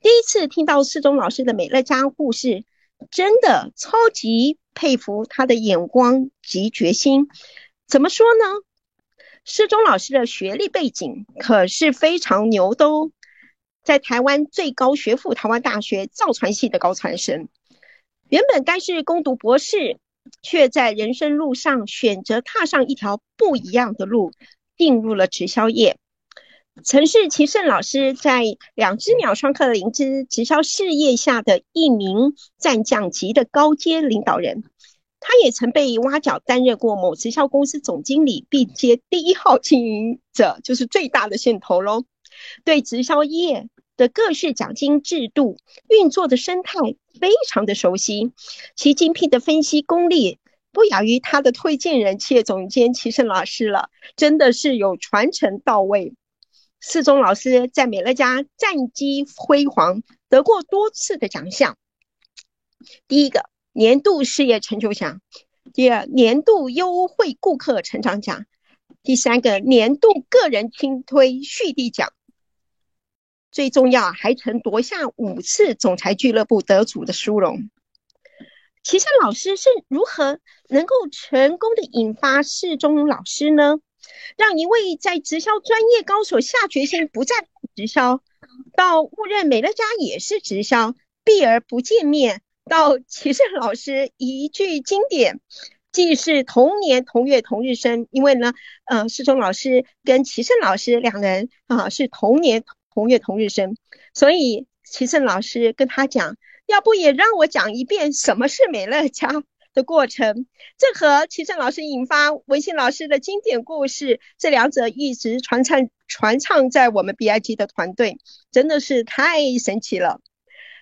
第一次听到世忠老师的美乐家故事，真的超级佩服他的眼光及决心。怎么说呢？世忠老师的学历背景可是非常牛的哦，在台湾最高学府台湾大学造船系的高材生，原本该是攻读博士，却在人生路上选择踏上一条不一样的路，进入了直销业。曾是齐胜老师在两只鸟双客灵芝直销事业下的一名战将级的高阶领导人，他也曾被挖角担任过某直销公司总经理，并接第一号经营者，就是最大的线头喽。对直销业的各式奖金制度运作的生态非常的熟悉，其精辟的分析功力不亚于他的推荐人企业总监齐胜老师了，真的是有传承到位。四中老师在美乐家战绩辉煌，得过多次的奖项。第一个年度事业成就奖，第二年度优惠顾客成长奖，第三个年度个人轻推续递奖。最重要，还曾夺下五次总裁俱乐部得主的殊荣。齐山老师是如何能够成功的引发四中老师呢？让一位在直销专业高手下决心不再直销，到误认美乐家也是直销，避而不见面，到齐胜老师一句经典，既是同年同月同日生，因为呢，呃，世忠老师跟齐胜老师两人啊是同年同月同日生，所以齐胜老师跟他讲，要不也让我讲一遍什么是美乐家。的过程，这和齐正老师引发文信老师的经典故事，这两者一直传唱传唱在我们 BIG 的团队，真的是太神奇了。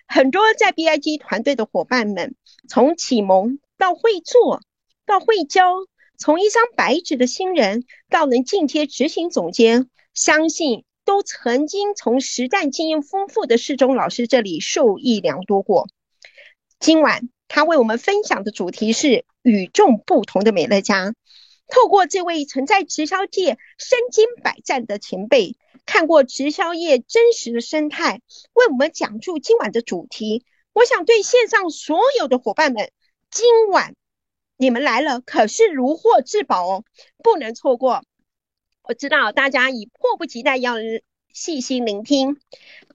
很多在 BIG 团队的伙伴们，从启蒙到会做到会教，从一张白纸的新人到能进阶执行总监，相信都曾经从实战经验丰富的世忠老师这里受益良多过。今晚。他为我们分享的主题是与众不同的美乐家。透过这位曾在直销界身经百战的前辈，看过直销业真实的生态，为我们讲述今晚的主题。我想对线上所有的伙伴们，今晚你们来了可是如获至宝哦，不能错过。我知道大家已迫不及待要细心聆听，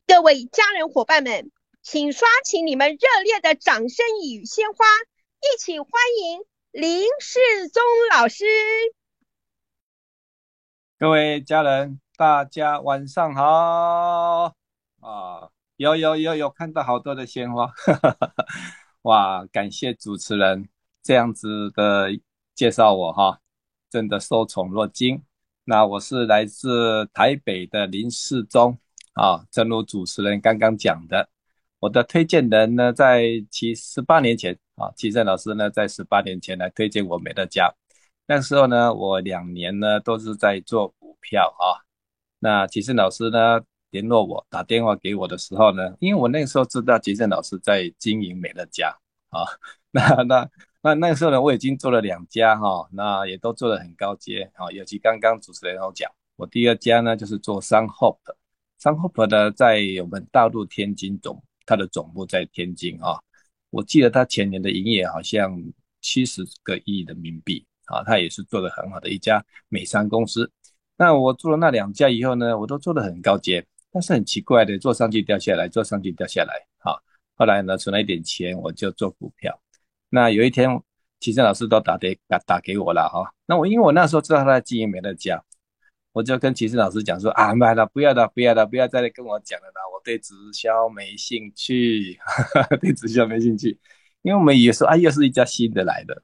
各位家人伙伴们。请刷起你们热烈的掌声与鲜花，一起欢迎林世忠老师。各位家人，大家晚上好啊！有有有有看到好多的鲜花，哇！感谢主持人这样子的介绍我哈，真的受宠若惊。那我是来自台北的林世忠啊，正如主持人刚刚讲的。我的推荐人呢，在七十八年前啊，齐正老师呢，在十八年前来推荐我美乐家。那时候呢，我两年呢都是在做股票啊。那齐正老师呢联络我，打电话给我的时候呢，因为我那个时候知道齐正老师在经营美乐家啊。那那那那个时候呢，我已经做了两家哈，那也都做得很高阶啊。尤其刚刚主持人有讲，我第二家呢就是做商 Hope，商 Hope 呢在我们大陆天津总。它的总部在天津啊，我记得它前年的营业好像七十个亿人民币啊，它也是做的很好的一家美商公司。那我做了那两家以后呢，我都做的很高阶，但是很奇怪的，做上去掉下来，做上去掉下来啊。后来呢，存了一点钱，我就做股票。那有一天，齐正老师都打给打打给我了哈。那我因为我那时候知道他在经营美乐家。我就跟齐实老师讲说啊，买了不要的，不要的，不要再来跟我讲了啦，我对直销没兴趣，对直销没兴趣，因为我们也说啊，又是一家新的来的。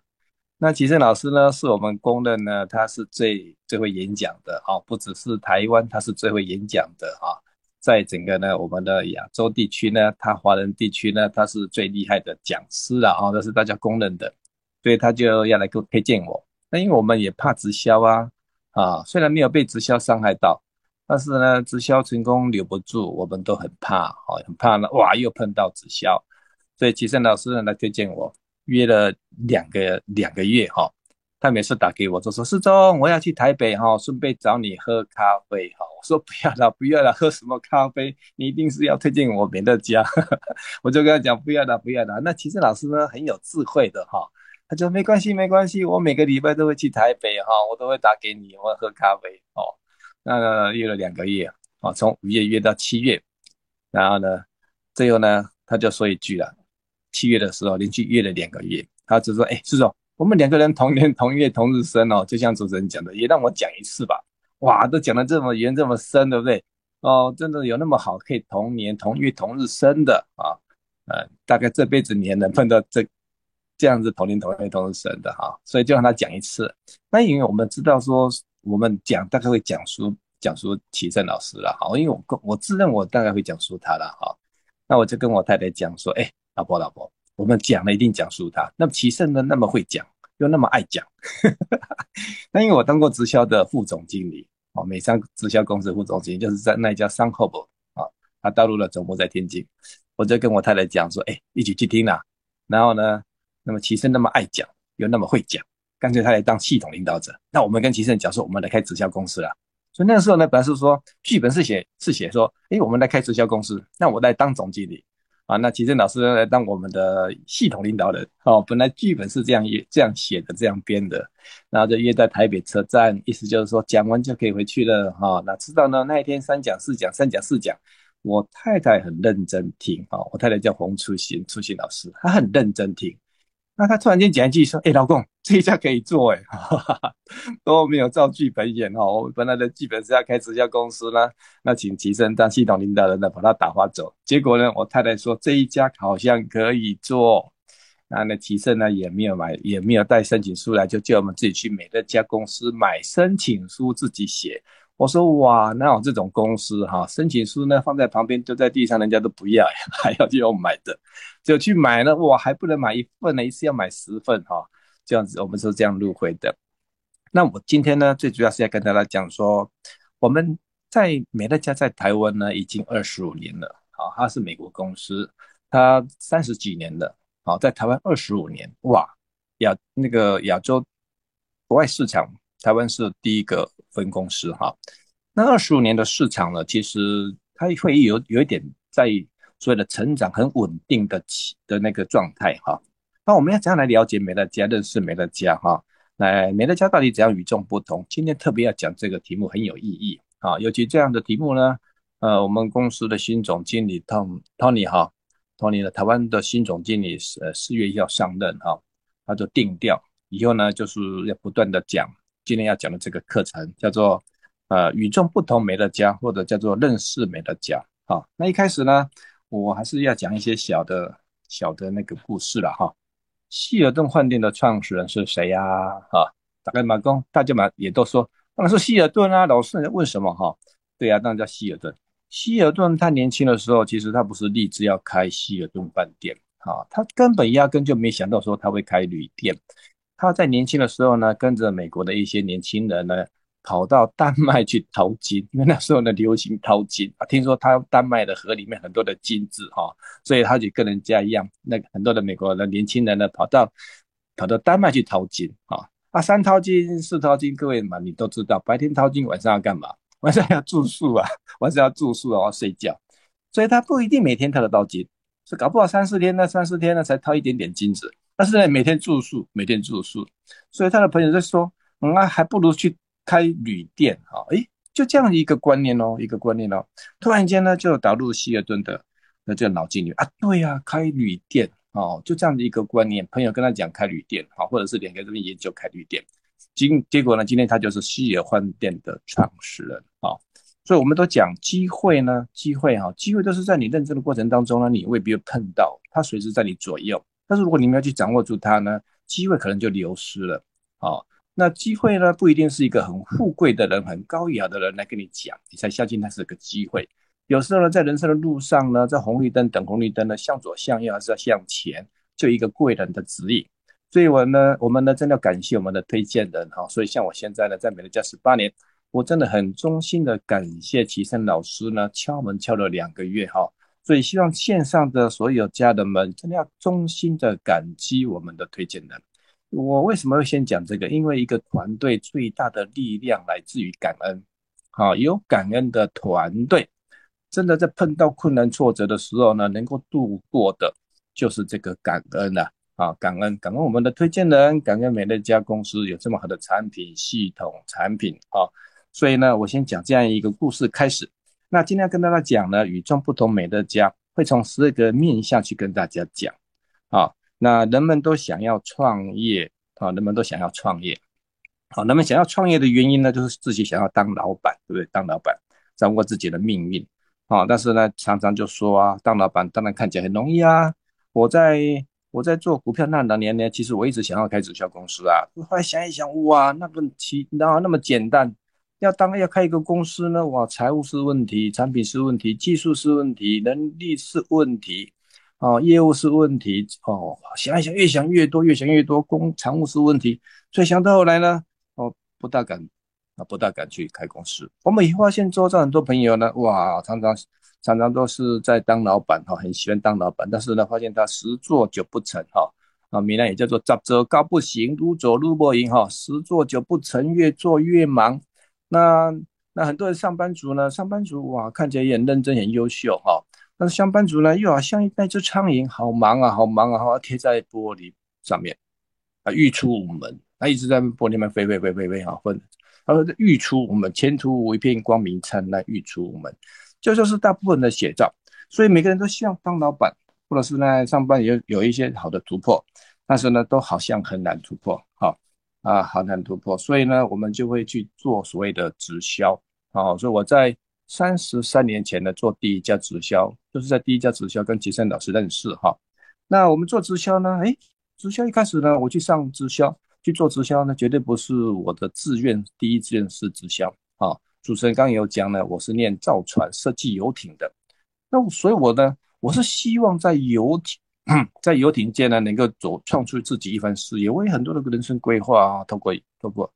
那齐实老师呢，是我们公认呢，他是最最会演讲的啊，不只是台湾，他是最会演讲的啊，在整个呢我们的亚洲地区呢，他华人地区呢，他是最厉害的讲师了啊，这是大家公认的，所以他就要来给我推荐我。那因为我们也怕直销啊。啊，虽然没有被直销伤害到，但是呢，直销成功留不住，我们都很怕，哦，很怕呢。哇，又碰到直销，所以齐胜老师呢来推荐我，约了两个两个月哈，他每次打给我，就说：“世宗，我要去台北哈，顺便找你喝咖啡哈。”我说：“不要了，不要了，喝什么咖啡？你一定是要推荐我美乐家。”我就跟他讲：“不要了，不要了。”那齐胜老师呢很有智慧的哈，他说：“没关系，没关系，我每个礼拜都会去台北哈，我都会打给你，我喝咖啡哦。”那约了两个月啊，从五月约到七月，然后呢，最后呢，他就说一句了：七月的时候连续约了两个月，他就说：“哎，世忠。”我们两个人同年同月同日生哦，就像主持人讲的，也让我讲一次吧。哇，都讲的这么圆这么深，对不对？哦，真的有那么好可以同年同月同日生的啊？呃，大概这辈子你也能碰到这这样子同年同月同日生的哈，所以就让他讲一次。那因为我们知道说，我们讲大概会讲述讲述齐胜老师了哈，因为我我自认我大概会讲述他了哈。那我就跟我太太讲说，哎，老婆老婆。我们讲了一定讲述他，那么齐胜呢那么会讲，又那么爱讲，那因为我当过直销的副总经理，哦，美商直销公司副总经理，就是在那一家商后部啊，他大陆的总部在天津，我就跟我太太讲说，哎，一起去听啊，然后呢，那么齐胜那么爱讲，又那么会讲，干脆他来当系统领导者，那我们跟齐胜讲说，我们来开直销公司了，所以那个时候呢，本来是说剧本是写是写说，哎，我们来开直销公司，那我来当总经理。啊，那齐正老师来当我们的系统领导人哦。本来剧本是这样也这样写的，这样编的，然后就约在台北车站，意思就是说讲完就可以回去了哈。那知道呢？那一天三讲四讲，三讲四讲，我太太很认真听啊。我太太叫洪初心，初心老师，她很认真听。那他突然间讲一句说：“哎，老公，这一家可以做哎，都没有照剧本演哦。我本来的剧本是要开直销公司呢，那请齐生当系统领导人的，把他打发走。结果呢，我太太说这一家好像可以做，那那齐生呢也没有买，也没有带申请书来，就叫我们自己去美乐家公司买申请书自己写。我说哇，哪有这种公司哈？申请书呢放在旁边，丢在地上，人家都不要呀，还要就要买的。就去买了，哇，还不能买一份呢，一次要买十份哈，这样子我们是这样入会的。那我今天呢，最主要是要跟大家讲说，我们在美乐家在台湾呢已经二十五年了，好，它是美国公司，它三十几年了，好，在台湾二十五年，哇，亚那个亚洲国外市场，台湾是第一个分公司哈。那二十五年的市场呢，其实它会有有一点在。所谓的成长很稳定的起的那个状态哈，那我们要怎样来了解美乐家，认识美乐家哈？来，美乐家到底怎样与众不同？今天特别要讲这个题目很有意义啊，尤其这样的题目呢，呃，我们公司的新总经理 Tom Tony 哈，Tony 的台湾的新总经理呃四月要上任哈，他就定调以后呢就是要不断的讲，今天要讲的这个课程叫做呃与众不同美乐家，或者叫做认识美乐家。好，那一开始呢。我还是要讲一些小的、小的那个故事了哈。希尔顿饭店的创始人是谁呀？哈，大概马工，大家嘛也都说，当然是希尔顿啊。老是问什么哈？对呀，当然叫希尔顿。希尔顿他年轻的时候，其实他不是立志要开希尔顿饭店啊，他根本压根就没想到说他会开旅店。他在年轻的时候呢，跟着美国的一些年轻人呢。跑到丹麦去淘金，因为那时候呢流行淘金啊。听说他丹麦的河里面很多的金子哈，所以他就跟人家一样，那很多的美国的年轻人呢跑到跑到丹麦去淘金啊。啊，三淘金四淘金，各位嘛你都知道，白天淘金，晚上要干嘛？晚上要住宿啊，晚上要住宿然后睡觉，所以他不一定每天淘得到金，是搞不好三四天呢，三四天呢才淘一点点金子。但是呢，每天住宿，每天住宿，所以他的朋友在说，那还不如去。开旅店啊，诶，就这样一个观念哦，一个观念哦，突然间呢，就导入希尔顿的那这个脑筋里啊，对呀，开旅店哦，就这样的一个观念。朋友跟他讲开旅店，好，或者是两个这边研究开旅店，今结果呢，今天他就是希尔饭店的创始人啊。所以我们都讲机会呢，机会哈，机会都是在你认证的过程当中呢，你未必会碰到，它随时在你左右。但是如果你们要去掌握住它呢，机会可能就流失了啊。那机会呢，不一定是一个很富贵的人、很高雅的人来跟你讲，你才相信它是个机会。有时候呢，在人生的路上呢，在红绿灯等红绿灯呢，向左向右还是要向前，就一个贵人的指引。所以我呢，我们呢，真的要感谢我们的推荐人哈。所以像我现在呢，在美乐家十八年，我真的很衷心的感谢齐生老师呢，敲门敲了两个月哈。所以希望线上的所有家人们，真的要衷心的感激我们的推荐人。我为什么会先讲这个？因为一个团队最大的力量来自于感恩。好，有感恩的团队，真的在碰到困难挫折的时候呢，能够度过的，就是这个感恩呐。啊，感恩感恩我们的推荐人，感恩美乐家公司有这么好的产品系统产品啊。所以呢，我先讲这样一个故事开始。那今天要跟大家讲呢，与众不同美乐家会从十二个面向去跟大家讲。啊，那人们都想要创业啊，人们都想要创业。好，人们想要创业的原因呢，就是自己想要当老板，对不对？当老板，掌握自己的命运。啊，但是呢，常常就说啊，当老板当然看起来很容易啊。我在我在做股票那两年呢，其实我一直想要开直销公司啊。后来想一想，哇，那个其然后那么简单？要当要开一个公司呢，哇，财务是问题，产品是问题，技术是问题，能力是问题，哦，业务是问题，哦，想一想，越想越多，越想越多，公财务是问题，所以想到后来呢。哦不大敢啊，不大敢去开公司。我们也发现，周遭很多朋友呢，哇，常常常常都是在当老板哈，很喜欢当老板，但是呢，发现他十做九不成哈。啊，闽南也叫做“十做高不行，撸走路不赢”哈，十做九不成，越做越忙。那那很多人上班族呢，上班族哇，看起来也很认真、很优秀哈。但是上班族呢，又好像那只苍蝇，好忙啊，好忙啊，哈，贴在玻璃上面啊，欲出无门。他一直在玻璃面飞飞飞飞飞哈，分他说欲出我们前途无一片光明灿烂，欲出无门，这就是大部分的写照。所以每个人都希望当老板，或者是呢上班有有一些好的突破，但是呢都好像很难突破，啊很难突破。所以呢我们就会去做所谓的直销，啊，所以我在三十三年前呢做第一家直销，就是在第一家直销跟吉森老师认识哈。那我们做直销呢，哎，直销一开始呢我去上直销。去做直销呢，绝对不是我的志愿，第一志愿是直销啊。主持人刚刚有讲呢，我是念造船设计游艇的，那所以我呢，我是希望在游艇，在游艇界呢，能够走创出自己一番事业。我有很多的人生规划啊，透过透过，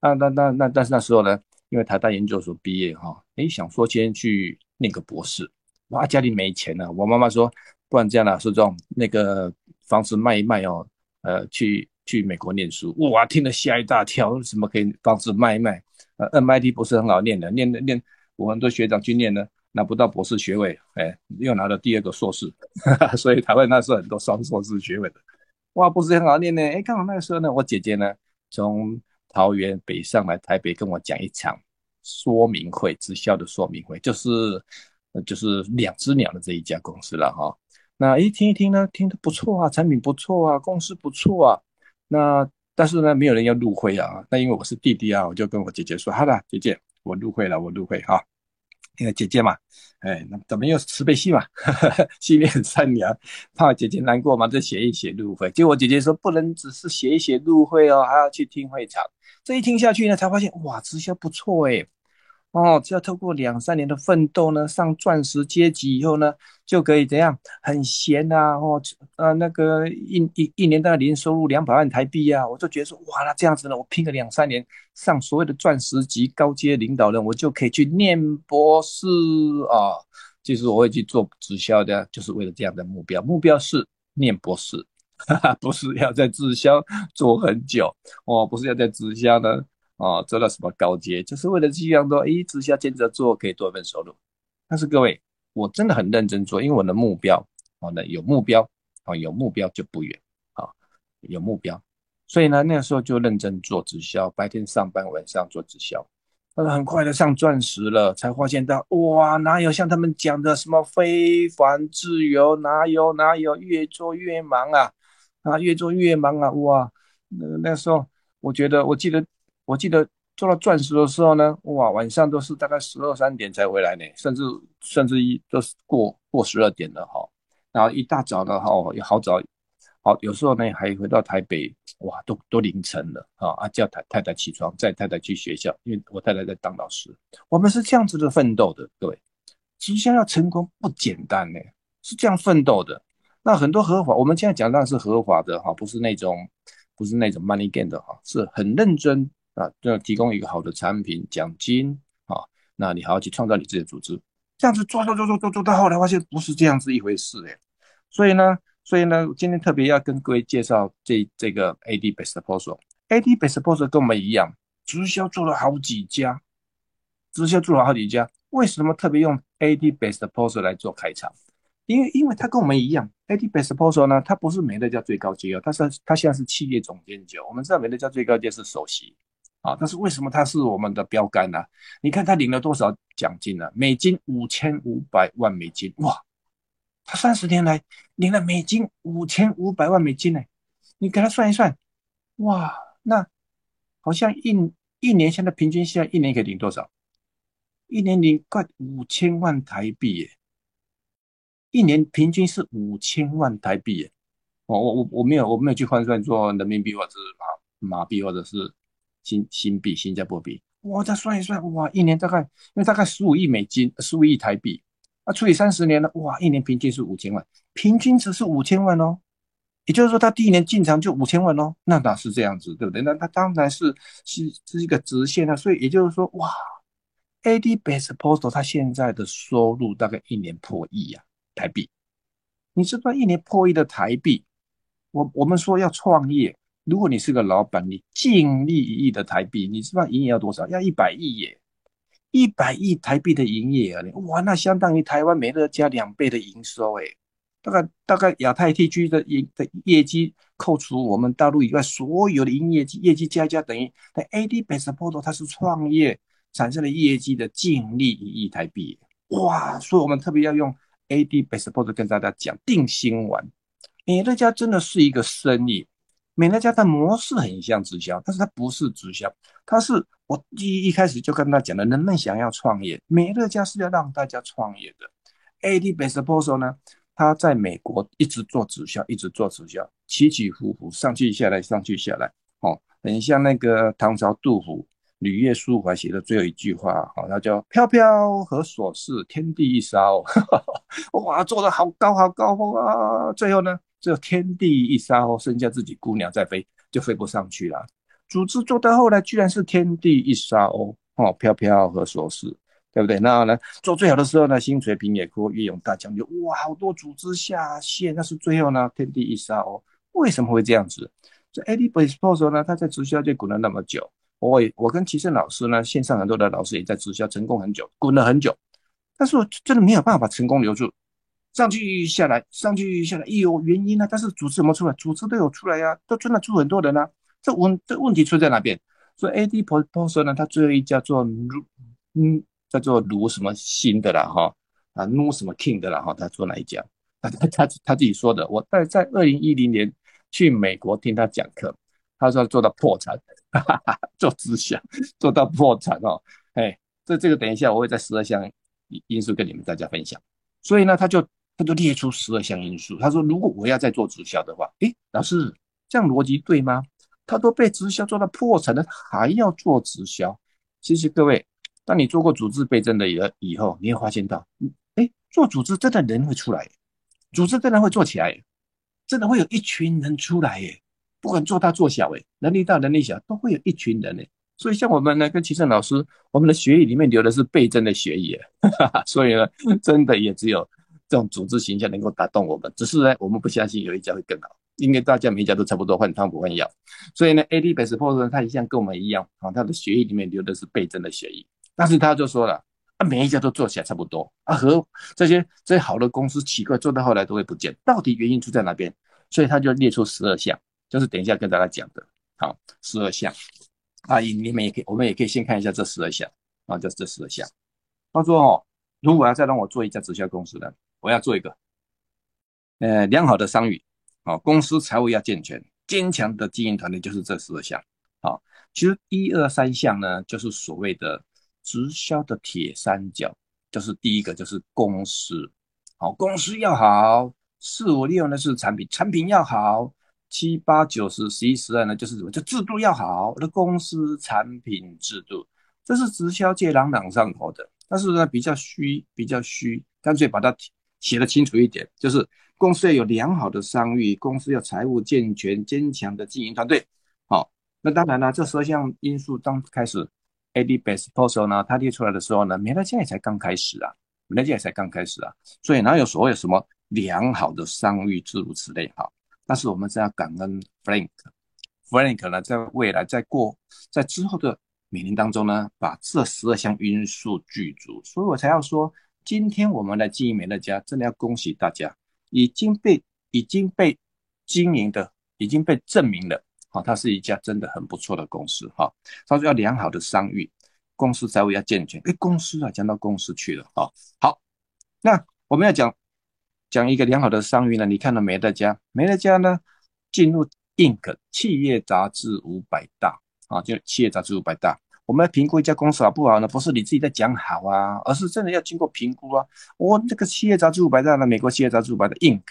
那那那那，但是那时候呢，因为台大研究所毕业哈，诶，想说先去念个博士，哇，家里没钱了，我妈妈说，不然这样啦，是这种那个房子卖一卖哦，呃，去。去美国念书，哇，听得吓一大跳，什么可以房子卖一卖？呃，MIT 不是很好念的，念的念，我很多学长去念呢，拿不到博士学位，哎，又拿了第二个硕士，所以台湾那时候很多双硕士学位的，哇，不是很好念呢，哎，刚好那个时候呢，我姐姐呢从桃园北上来台北跟我讲一场说明会，直销的说明会，就是就是两只鸟的这一家公司了哈，那一听一听呢，听得不错啊，产品不错啊，公司不错啊。那但是呢，没有人要入会啊。那因为我是弟弟啊，我就跟我姐姐说：“好了，姐姐，我入会了，我入会哈。”那个姐姐嘛，哎，那怎么又是慈悲心嘛？心里很善良，怕姐姐难过嘛，就写一写入会。结果姐姐说：“不能只是写一写入会哦，还要去听会场。”这一听下去呢，才发现哇，直销不错哎。哦，只要透过两三年的奋斗呢，上钻石阶级以后呢，就可以怎样？很闲呐，哦，呃，那个一一一年大概年收入两百万台币啊，我就觉得说，哇，那这样子呢，我拼个两三年，上所谓的钻石级高阶领导人，我就可以去念博士啊。其实我会去做直销的，就是为了这样的目标，目标是念博士，不是要在直销做很久，哦，不是要在直销呢。哦，做到什么高阶，就是为了这样多，一，直销兼职做可以多一份收入。但是各位，我真的很认真做，因为我的目标，哦，那有目标，哦，有目标就不远，啊，有目标，所以呢，那个时候就认真做直销，白天上班，晚上做直销，呃，很快的上钻石了，才发现到，哇，哪有像他们讲的什么非凡自由，哪有哪有，越做越忙啊，啊，越做越忙啊，哇，那那时候我觉得，我记得。我记得做到钻石的时候呢，哇，晚上都是大概十二三点才回来呢，甚至甚至一都是过过十二点了哈。然后一大早的，哈，也好早，好有时候呢还回到台北，哇，都都凌晨了啊，叫太太太起床，载太太去学校，因为我太太在当老师。我们是这样子的奋斗的，各位，直销要成功不简单呢，是这样奋斗的。那很多合法，我们现在讲的是合法的哈，不是那种不是那种 money gain 的哈，是很认真。啊，就要提供一个好的产品奖金啊，那你还要去创造你自己的组织，这样子做做做做做做到后来发现不是这样子一回事哎，所以呢，所以呢，今天特别要跟各位介绍这这个 AD Best Proposal。AD Best Proposal 跟我们一样，直销做了好几家，直销做了好几家。为什么特别用 AD Best Proposal 来做开场？因为因为他跟我们一样，AD Best Proposal 呢，他不是美乐家最高阶哦，他是他现在是企业总监级。我们知道美乐家最高阶是首席啊，但是为什么他是我们的标杆呢？你看他领了多少奖金呢？美金五千五百万美金，哇！他三十年来领了美金五千五百万美金呢，你给他算一算，哇，那好像一一年现在平均现在一年可以领多少？一年领快五千万台币耶，一年平均是五千万台币耶。我我我我没有我没有去换算做人民币或者是马马币或者是新新币新加坡币，我再算一算，哇，一年大概因为大概十五亿美金，十五亿台币。啊，除以三十年了，哇，一年平均是五千万，平均值是五千万哦。也就是说，他第一年进场就五千万哦，那哪是这样子，对不对？那他当然是是是一个直线啊。所以也就是说，哇，AD Base Postal 他现在的收入大概一年破亿呀，台币。你知道一年破亿的台币，我我们说要创业，如果你是个老板，你净利一亿的台币，你知道营业要多少？要一百亿耶。一百亿台币的营业额，哇，那相当于台湾美乐家两倍的营收，哎，大概大概亚太地区的营的业绩，扣除我们大陆以外所有的营业绩业绩加加，等于那 AD Best p o r t 它是创业产生的业绩的净利一亿台币，哇，所以我们特别要用 AD Best p o r t 跟大家讲定心丸，美乐家真的是一个生意。美乐家的模式很像直销，但是它不是直销，它是我一一开始就跟他讲的，人们想要创业，美乐家是要让大家创业的。AD Best Proposal 呢，他在美国一直做直销，一直做直销，起起伏伏，上去下来，上去下来，哦，很像那个唐朝杜甫《旅夜书怀》写的最后一句话，哦，他叫“飘飘何所似，天地一烧”，哇，做的好高好高啊，最后呢？只有天地一沙后，剩下自己姑娘在飞，就飞不上去了。组织做到后来，居然是天地一沙哦，哦，飘飘何所似，对不对？那呢，做最好的时候呢，薪水平野阔，月涌大江流，哇，好多组织下线，那是最后呢，天地一沙哦。为什么会这样子？这 AD b a s e p o s 呢，他在直销界滚了那么久，我我跟齐胜老师呢，线上很多的老师也在直销成功很久，滚了很久，但是我真的没有办法成功留住。上去下来，上去下来，有原因啊，但是组织怎么出来？组织都有出来呀，都真的出很多人啊。这问这问题出在哪边？所以 AD Proposal 呢，它最后一家做卢，嗯，叫做卢什么新的啦，哈，啊，卢什么 King 的啦，哈，他做哪一家？他他他自己说的。我在在二零一零年去美国听他讲课，他说做到破产，哈哈哈，做直销做到破产哦。哎，这这个等一下我会在十二项因素跟你们大家分享。所以呢，他就。他就列出十二项因素。他说：“如果我要再做直销的话，诶，老师，这样逻辑对吗？他都被直销做到破产了，还要做直销？其实各位，当你做过组织倍增的以以后，你会发现到，诶，做组织真的人会出来，组织真的会做起来，真的会有一群人出来耶。不管做大做小，诶，能力大能力小，都会有一群人诶。所以像我们呢，跟齐胜老师，我们的血液里面流的是倍增的血液，所以呢，真的也只有。”这种组织形象能够打动我们，只是呢，我们不相信有一家会更好，因为大家每一家都差不多换汤不换药，所以呢，AD Best p o r t 呢，他一向跟我们一样啊，他的血液里面流的是倍增的血液，但是他就说了啊，每一家都做起来差不多。啊，和这些这些好的公司奇怪做到后来都会不见，到底原因出在哪边？所以他就列出十二项，就是等一下跟大家讲的，好，十二项。啊，你们也可以，我们也可以先看一下这十二项。啊，就这十二项，他说哦，如果要再让我做一家直销公司呢？我要做一个，呃，良好的商誉，好，公司财务要健全，坚强的经营团队就是这十二项，好，其实一二三项呢，就是所谓的直销的铁三角，就是第一个就是公司，好，公司要好，四五六呢是产品，产品要好，七八九十十一十二呢就是什么？就制度要好，那公司产品制度，这是直销界朗朗上口的，但是呢比较虚，比较虚，干脆把它。写的清楚一点，就是公司要有良好的商誉，公司要财务健全、坚强的经营团队。好，那当然了，这十二项因素刚开始，AD Best Proposal 呢，它列出来的时候呢，美乐家也才刚开始啊，美乐家也才刚开始啊，所以哪有所谓什么良好的商誉，诸如此类哈。但是我们是要感恩 Frank，Frank 呢，在未来在过在之后的每年当中呢，把这十二项因素具足，所以我才要说，今天我们来经营美乐家，真的要恭喜大家，已经被已经被经营的已经被证明了，好，它是一家真的很不错的公司哈。他说要良好的商誉，公司财务要健全，哎，公司啊，讲到公司去了哈。好，那我们要讲。讲一个良好的商誉呢？你看到美乐家，美乐家呢进入 Inc 企业杂志五百大啊，就企业杂志五百大。我们要评估一家公司好不好呢？不是你自己在讲好啊，而是真的要经过评估啊。我这个企业杂志五百大呢，美国企业杂志五百的 Inc，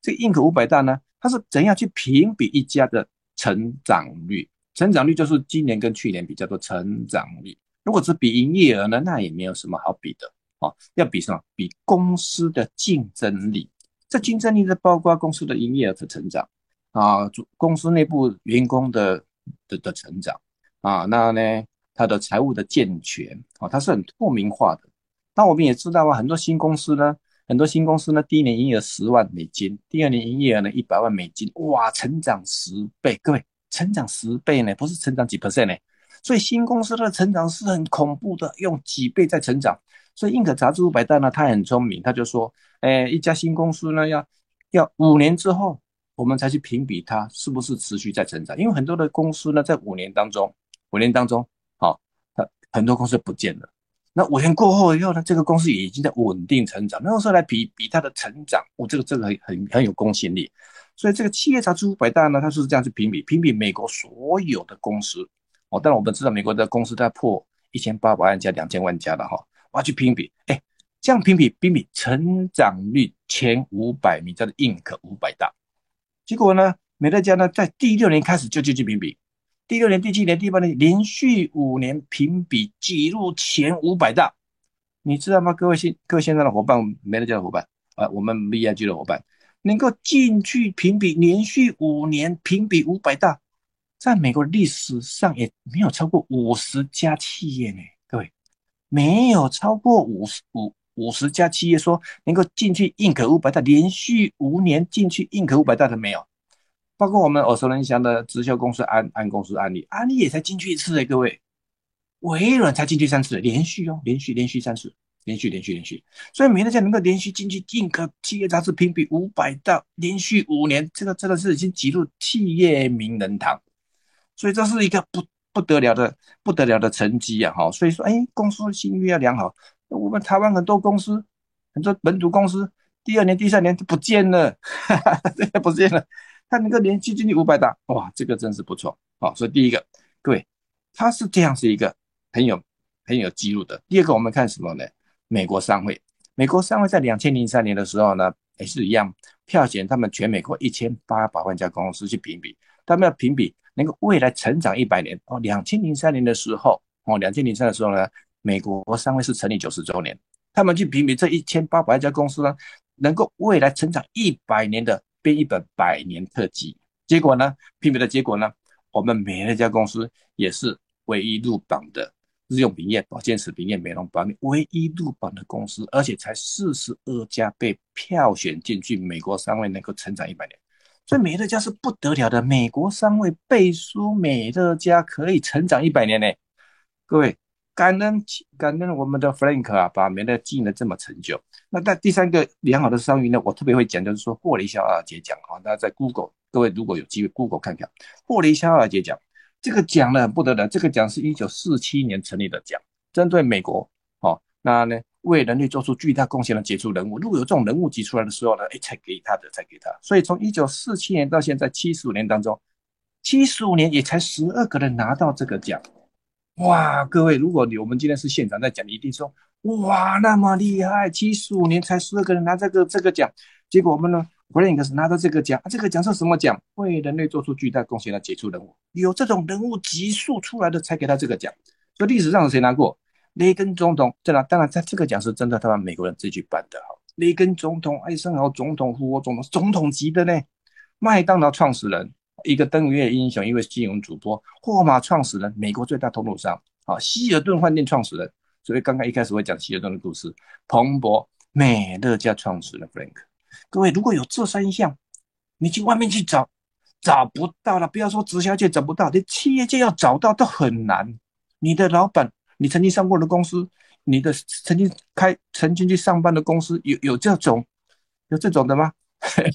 这个 Inc 五百大呢，它是怎样去评比一家的成长率？成长率就是今年跟去年比较的成长率。如果是比营业额呢，那也没有什么好比的。啊，要比什么？比公司的竞争力。这竞争力是包括公司的营业额的成长啊，公司内部员工的的的成长啊，那呢，它的财务的健全啊，它是很透明化的。那我们也知道啊，很多新公司呢，很多新公司呢，第一年营业额十万美金，第二年营业额呢一百万美金，哇，成长十倍，各位，成长十倍呢，不是成长几 percent 呢？所以新公司的成长是很恐怖的，用几倍在成长。所以，英可杂志五百大呢，他很聪明，他就说，哎，一家新公司呢，要要五年之后，我们才去评比它是不是持续在成长。因为很多的公司呢，在五年当中，五年当中，很多公司不见了。那五年过后以后呢，这个公司已经在稳定成长。那个时候来比比它的成长，我这个这个很很很有公信力。所以，这个企业杂志五百大呢，它就是这样去评比，评比美国所有的公司。哦，但我们知道美国的公司在破一千八百万家、两千万家的哈。我要去评比，哎，这样评比，评比成长率前五百名叫做 Inc 五百大，结果呢，美乐家呢在第六年开始就进去评比，第六年、第七年、第八年连续五年评比挤入前五百大，你知道吗？各位现各位现在的伙伴，美乐家的伙伴啊，我们 VIG 的伙伴，能够进去评比连续五年评比五百大，在美国历史上也没有超过五十家企业呢。各位没有超过五十五五十家企业说能够进去硬可五百大，连续五年进去硬可五百大的没有，包括我们耳熟能详的直销公司安安公司安利，安利也才进去一次哎，各位，微软才进去三次，连续哦，连续连续三次，连续连续连续，所以美乐家能够连续进去硬可企业杂志评比五百到，连续五年，这个真的是已经挤入企业名人堂，所以这是一个不。不得了的不得了的成绩呀！哈，所以说，哎，公司信誉要良好。我们台湾很多公司，很多本土公司，第二年、第三年就不见了，哈哈，这个不见了。他能够连续进去五百大，哇，这个真是不错。好，所以第一个，各位，他是这样是一个很有很有记录的。第二个，我们看什么呢？美国商会，美国商会在两千零三年的时候呢，也是一样，票选他们全美国一千八百万家公司去评比，他们要评比。能够未来成长一百年哦，两千零三年的时候哦，两千零三的时候呢，美国商会是成立九十周年，他们去评比这一千八百家公司呢，能够未来成长一百年的编一本百年特辑。结果呢，评比的结果呢，我们美乐家公司也是唯一入榜的日用品业、保健食品业、美容保养唯一入榜的公司，而且才四十二家被票选进去美国商会能够成长一百年。所以美乐家是不得了的，美国商会背书，美乐家可以成长一百年呢。各位，感恩感恩我们的 Frank 啊，把美乐经营的这么成就。那在第三个良好的商誉呢，我特别会讲，就是说霍雷肖尔杰奖啊。大家在 Google，各位如果有机会 Google 看看霍雷肖尔杰奖，这个奖呢不得了，这个奖是一九四七年成立的奖，针对美国哦，那呢？为人类做出巨大贡献的杰出人物，如果有这种人物挤出来的时候呢，哎，才给他的，才给他。所以从一九四七年到现在七十五年当中，七十五年也才十二个人拿到这个奖。哇，各位，如果你我们今天是现场在讲，你一定说哇，那么厉害，七十五年才十二个人拿这个这个奖。结果我们呢，弗林克是拿到这个奖，这个奖是什么奖？为人类做出巨大贡献的杰出人物，有这种人物急速出来的才给他这个奖。所以历史上谁拿过？雷根总统，对了，当然在这个奖是真的，他们美国人自己办的哈。雷根总统、艾森豪总统、胡总统，总统级的呢。麦当劳创始人，一个登月英雄，一位金融主播，霍马创始人，美国最大通路商，啊，希尔顿饭店创始人。所以刚刚一开始会讲希尔顿的故事，彭博美乐家创始人 Frank，各位如果有这三项，你去外面去找，找不到了。不要说直销界找不到，连企业界要找到都很难。你的老板，你曾经上过的公司，你的曾经开、曾经去上班的公司，有有这种有这种的吗？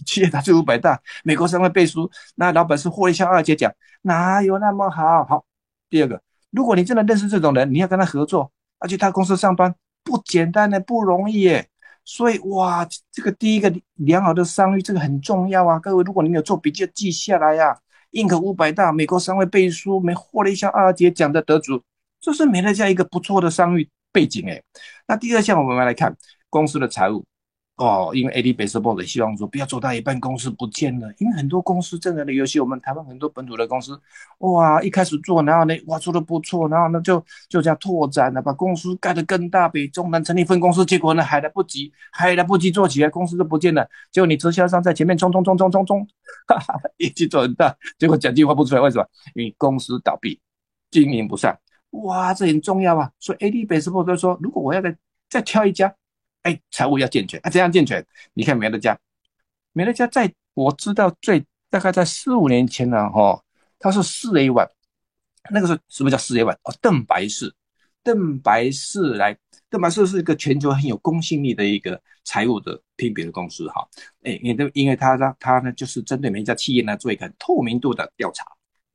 企业打出五百大，美国商会背书，那老板是获利像二姐讲，哪有那么好？好，第二个，如果你真的认识这种人，你要跟他合作，而且他公司上班不简单的，不容易耶。所以哇，这个第一个良好的商誉，这个很重要啊。各位，如果你有做笔记，记下来呀。印可五百大，美国商会背书，没获利像二姐奖的得主，这是美乐家一个不错的商誉背景哎。那第二项，我们来看公司的财务。哦，因为 AD Baseball 希望说不要做到一半公司不见了，因为很多公司正在的游戏，我们台湾很多本土的公司，哇，一开始做，然后呢，哇，做的不错，然后呢就就这样拓展了，把公司盖得更大，北中南成立分公司，结果呢还来不及，还来不及做起来，公司都不见了，结果你直销商在前面冲冲冲冲冲冲，哈哈，业绩做很大，结果奖金发不出来，为什么？因为公司倒闭，经营不善，哇，这很重要啊，所以 AD Baseball 都说，如果我要再再挑一家。哎，财务要健全啊！怎样健全？你看美乐家，美乐家在我知道最大概在四五年前呢，哈，它是四 A one，那个时候什么叫四 A one？哦，邓白氏，邓白氏来，邓白氏是一个全球很有公信力的一个财务的评比的公司，哈，哎，因为因为他呢，他呢就是针对每一家企业呢做一个透明度的调查，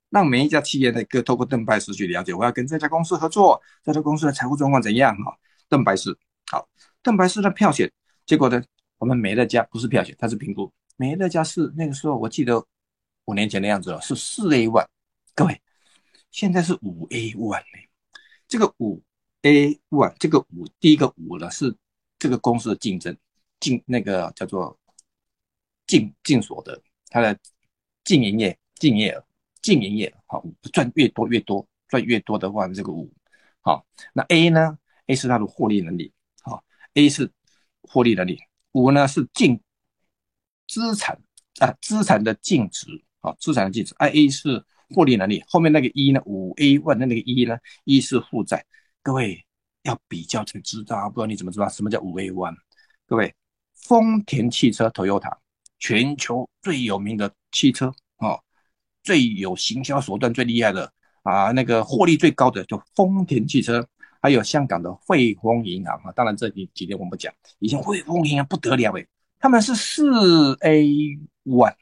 让每一家企业呢可以透过邓白氏去了解，我要跟这家公司合作，这家公司的财务状况怎样？哈，邓白氏好。蛋白质的票选结果呢？我们美乐家不是票选，它是评估。美乐家是那个时候，我记得五年前的样子了，是四 A one。各位，现在是五 A one 呢。这个五 A one，这个五第一个五呢是这个公司的竞争净那个叫做净净所得，它的净营业、净业额、净营业好赚越多越多，赚越多的话，这个五好。那 A 呢？A 是它的获利能力。A 是获利能力，五呢是净资产啊，资产的净值啊，资产的净值。I A 是获利能力，后面那个一呢，五 A one 的那个一呢，一是负债。各位要比较才知道，不知道你怎么知道什么叫五 A one？各位，丰田汽车 Toyota，全球最有名的汽车啊，最有行销手段最厉害的啊，那个获利最高的就丰田汽车。还有香港的汇丰银行啊，当然这几几天我们不讲。以前汇丰银行不得了诶，他们是四 A one，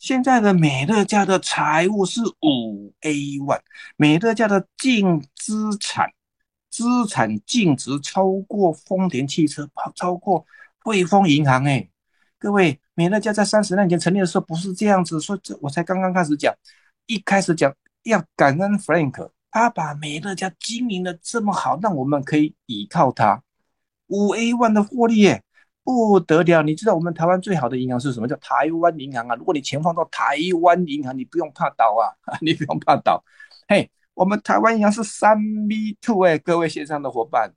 现在的美乐家的财务是五 A one，美乐家的净资产资产净值超过丰田汽车，超过汇丰银行诶。各位，美乐家在三十年前成立的时候不是这样子，所以这我才刚刚开始讲，一开始讲要感恩 Frank。他把美乐家经营的这么好，让我们可以依靠它。五 A 万的获利耶，不得了！你知道我们台湾最好的银行是什么？叫台湾银行啊！如果你钱放到台湾银行，你不用怕倒啊，你不用怕倒。嘿，我们台湾银行是三 B two 哎，各位线上的伙伴，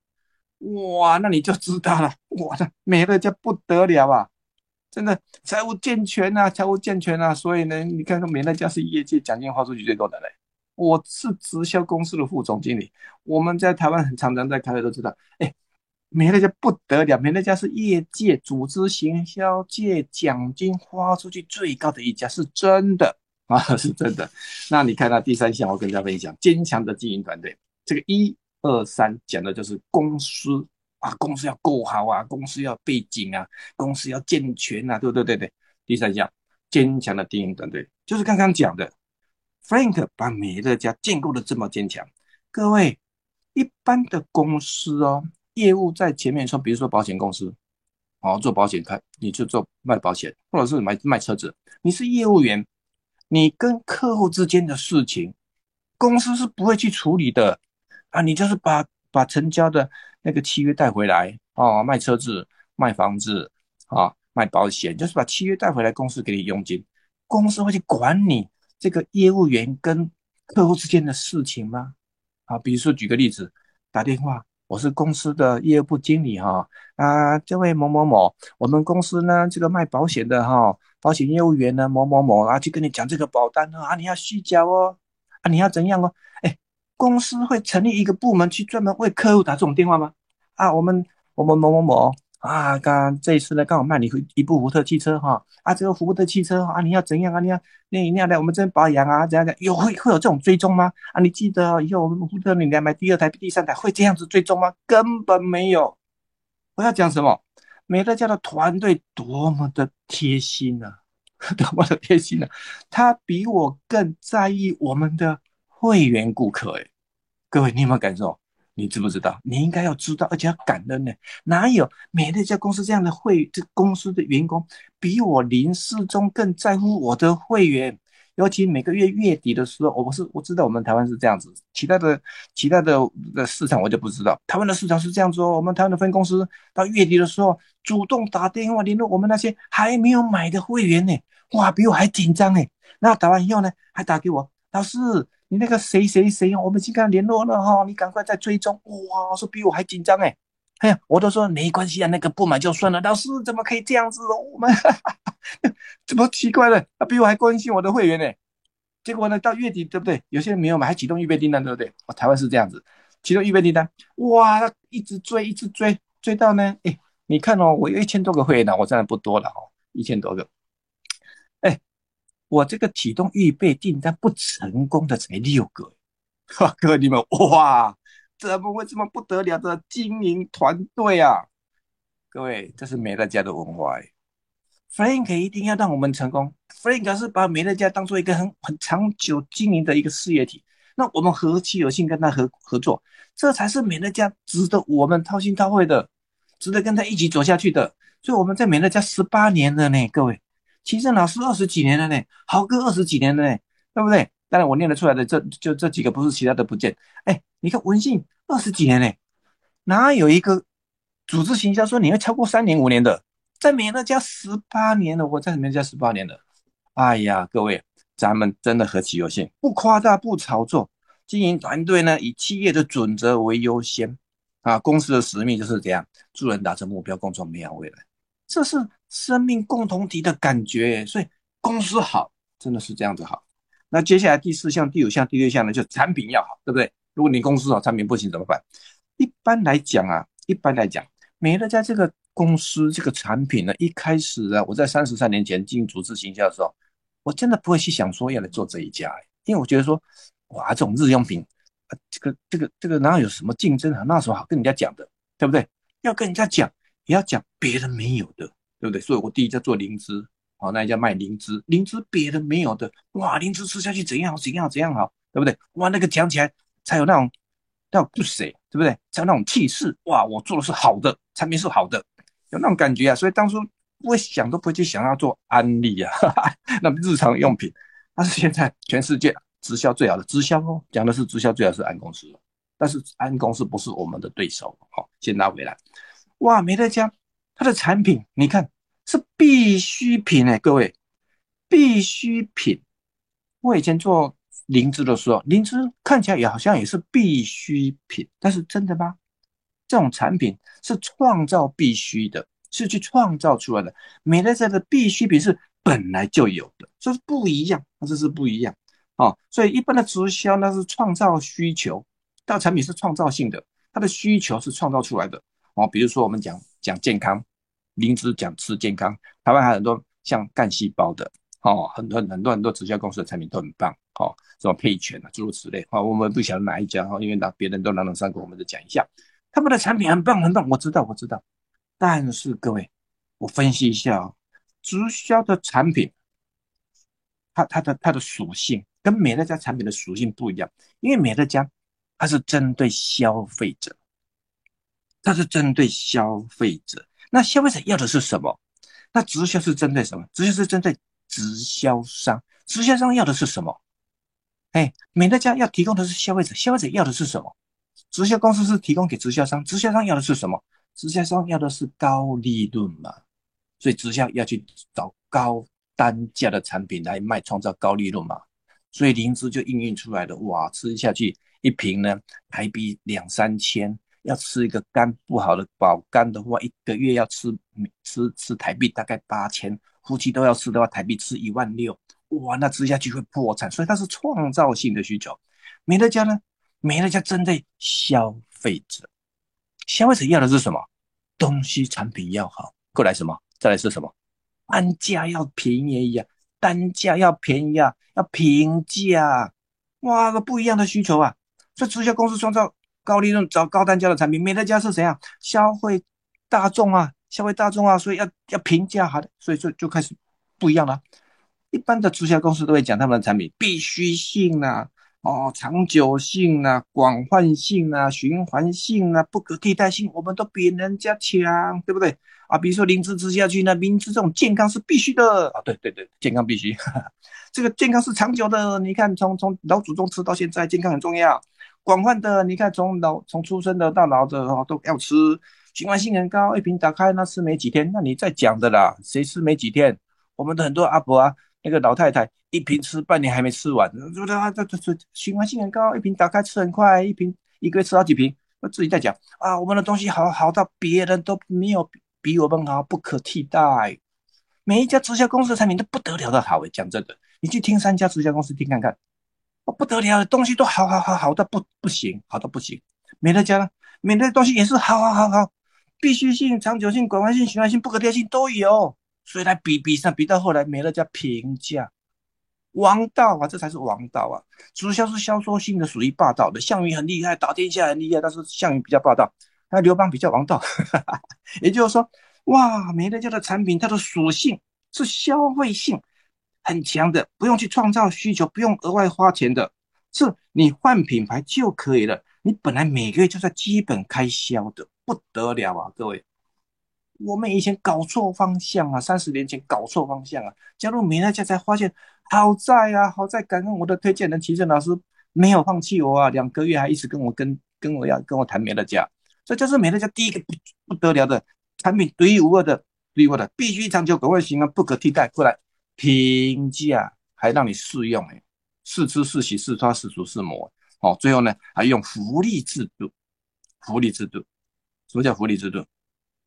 哇，那你就知道了，哇，的美乐家不得了啊！真的财务健全啊，财务健全啊，所以呢，你看看美乐家是业界奖金花出去最多的嘞。我是直销公司的副总经理，我们在台湾很常常在开会都知道，哎，美乐家不得了，美乐家是业界组织行销界奖金花出去最高的一家，是真的啊，是真的。那你看到第三项，我跟大家分享，坚强的经营团队，这个一二三讲的就是公司啊，公司要够好啊，公司要背景啊，公司要健全啊，对不对对对。第三项，坚强的经营团队，就是刚刚讲的。Frank 把美乐家建构的这么坚强，各位一般的公司哦，业务在前面说，比如说保险公司，哦，做保险开，你就做卖保险，或者是买卖车子，你是业务员，你跟客户之间的事情，公司是不会去处理的啊，你就是把把成交的那个契约带回来哦，卖车子、卖房子啊、卖保险，就是把契约带回来，公司给你佣金，公司会去管你。这个业务员跟客户之间的事情吗？啊，比如说举个例子，打电话，我是公司的业务部经理哈，啊，这位某某某，我们公司呢这个卖保险的哈，保险业务员呢某某某啊，去跟你讲这个保单啊，你要续缴哦，啊，你要怎样哦？哎，公司会成立一个部门去专门为客户打这种电话吗？啊，我们我们某某某啊，刚这一次呢，刚好卖你一部福特汽车哈，啊，这个福特汽车啊，你要怎样啊？你要你你要来我们这边保养啊？怎样怎样？有会会有这种追踪吗？啊，你记得以后我们福特你来买第二台、第三台会这样子追踪吗？根本没有。我要讲什么？美乐家的团队多么的贴心啊，多么的贴心啊！他比我更在意我们的会员顾客哎，各位你有没有感受？你知不知道？你应该要知道，而且要感恩呢。哪有美乐家公司这样的会？这公司的员工比我林世忠更在乎我的会员。尤其每个月月底的时候，我不是我知道我们台湾是这样子，其他的其他的的市场我就不知道。台湾的市场是这样子哦，我们台湾的分公司到月底的时候，主动打电话联络我们那些还没有买的会员呢。哇，比我还紧张哎。那打完以后呢，还打给我老师。你那个谁谁谁，我们已经跟他联络了哈，你赶快再追踪。哇，说比我还紧张哎，哎呀，我都说没关系啊，那个不买就算了。老师怎么可以这样子哦？我们哈 哈怎么奇怪了？他比我还关心我的会员呢。结果呢，到月底对不对？有些人没有买，还启动预备订单，对不对？我台湾是这样子，启动预备订单，哇，一直追，一直追，追到呢，哎，你看哦，我有一千多个会员呢，我真的不多了哦，一千多个。我这个启动预备订单不成功的才六个，哈，各位你们哇，怎么会这么不得了的经营团队啊？各位，这是美乐家的文化哎，Frank 一定要让我们成功，Frank 是把美乐家当做一个很很长久经营的一个事业体，那我们何其有幸跟他合合作，这才是美乐家值得我们掏心掏肺的，值得跟他一起走下去的，所以我们在美乐家十八年了呢，各位。齐正老师二十几年了呢，豪哥二十几年了呢，对不对？当然我念得出来的这就这几个，不是其他的不见。哎，你看文信二十几年呢，哪有一个组织行销说你要超过三年五年的？在美乐家十八年了，我在美乐家十八年了。哎呀，各位，咱们真的何其有幸，不夸大不炒作，经营团队呢以企业的准则为优先啊，公司的使命就是这样，助人达成目标，共创美好未来。这是生命共同体的感觉，所以公司好真的是这样子好。那接下来第四项、第五项、第六项呢，就产品要好，对不对？如果你公司好，产品不行怎么办？一般来讲啊，一般来讲，美乐家这个公司这个产品呢，一开始啊，我在三十三年前进组织行销的时候，我真的不会去想说要来做这一家，因为我觉得说，哇，这种日用品，啊，这个这个这个哪有什么竞争啊？那什么好跟人家讲的，对不对？要跟人家讲。你要讲别人没有的，对不对？所以我第一家做灵芝，好，那一家卖灵芝，灵芝别人没有的，哇，灵芝吃下去怎样怎样怎样好，对不对？哇，那个讲起来才有那种那种不舍，对不对？才有那种气势，哇，我做的是好的，产品是好的，有那种感觉啊。所以当初不会想都不会去想要做安利啊，那日常用品，但是现在全世界直销最好的直销哦，讲的是直销最好是安公司，但是安公司不是我们的对手，好，先拿回来。哇，美乐家它的产品，你看是必需品哎，各位，必需品。我以前做灵芝的时候，灵芝看起来也好像也是必需品，但是真的吗？这种产品是创造必须的，是去创造出来的。美乐家的必需品是本来就有的，这是不一样，这是不一样哦。所以一般的直销那是创造需求，但产品是创造性的，它的需求是创造出来的。哦，比如说我们讲讲健康，灵芝讲吃健康，台湾还有很多像干细胞的，哦，很多很多很多直销公司的产品都很棒，哦，什么配全啊，诸如此类，哦，我们不晓得哪一家，哦，因为那别人都朗朗上口，我们就讲一下，他们的产品很棒很棒，我知道我知道，但是各位，我分析一下哦，直销的产品，它它的它的属性跟美乐家产品的属性不一样，因为美乐家它是针对消费者。它是针对消费者，那消费者要的是什么？那直销是针对什么？直销是针对直销商，直销商要的是什么？哎，美乐家要提供的是消费者，消费者要的是什么？直销公司是提供给直销商，直销商要的是什么？直销商要的是高利润嘛，所以直销要去找高单价的产品来卖，创造高利润嘛，所以灵芝就应运出来了，哇，吃下去一瓶呢，台币两三千。要吃一个肝不好的保肝的话，一个月要吃吃吃台币大概八千，夫妻都要吃的话，台币吃一万六，哇，那吃下去会破产，所以它是创造性的需求。美乐家呢，美乐家针对消费者，消费者要的是什么？东西产品要好，过来什么？再来是什么？单价要便宜呀，单价要便宜啊，要平价，哇，个不一样的需求啊！所以直销公司创造高利润、找高单价的产品，美乐家是谁啊？消费大众啊，消费大众啊，所以要要平价好的，所以就就开始不一样了。一般的直销公司都会讲他们的产品必须性啊。哦，长久性啊，广泛性啊，循环性啊，不可替代性，我们都比人家强，对不对啊？比如说灵芝吃下去呢，灵芝这种健康是必须的啊，对对对，健康必须，这个健康是长久的。你看，从从老祖宗吃到现在，健康很重要。广泛的，你看从老从出生的到老的哦，都要吃，循环性很高。一瓶打开那吃没几天，那你再讲的啦，谁吃没几天？我们的很多阿婆啊。那个老太太一瓶吃半年还没吃完，说的这这这循环性很高，一瓶打开吃很快，一瓶一个月吃好几瓶。我自己在讲啊，我们的东西好好到别人都没有比我们好，不可替代。每一家直销公司的产品都不得了的好诶，讲真的，你去听三家直销公司听看看，不得了的东西都好好好好到不不行，好到不行。美乐家呢，美乐东西也是好好好好，必须性、长久性、广泛性、循环性、不可替代性都有。所以来比比上比到后来，美乐家平价王道啊，这才是王道啊！直销是销售性的，属于霸道的。项羽很厉害，打天下很厉害，但是项羽比较霸道，那刘邦比较王道。也就是说，哇，美乐家的产品它的属性是消费性很强的，不用去创造需求，不用额外花钱的，是你换品牌就可以了。你本来每个月就在基本开销的，不得了啊，各位。我们以前搞错方向啊，三十年前搞错方向啊，加入美乐家才发现，好在啊，好在感恩我的推荐人齐正老师没有放弃我啊，两个月还一直跟我跟跟我要跟我谈美乐家，这就是美乐家第一个不不得了的产品，独一无二的，独一无二的，必须长久口味型啊，不可替代，过来评价还让你试用哎，试吃试洗试刷试涂试磨，哦，最后呢还用福利制度，福利制度，什么叫福利制度？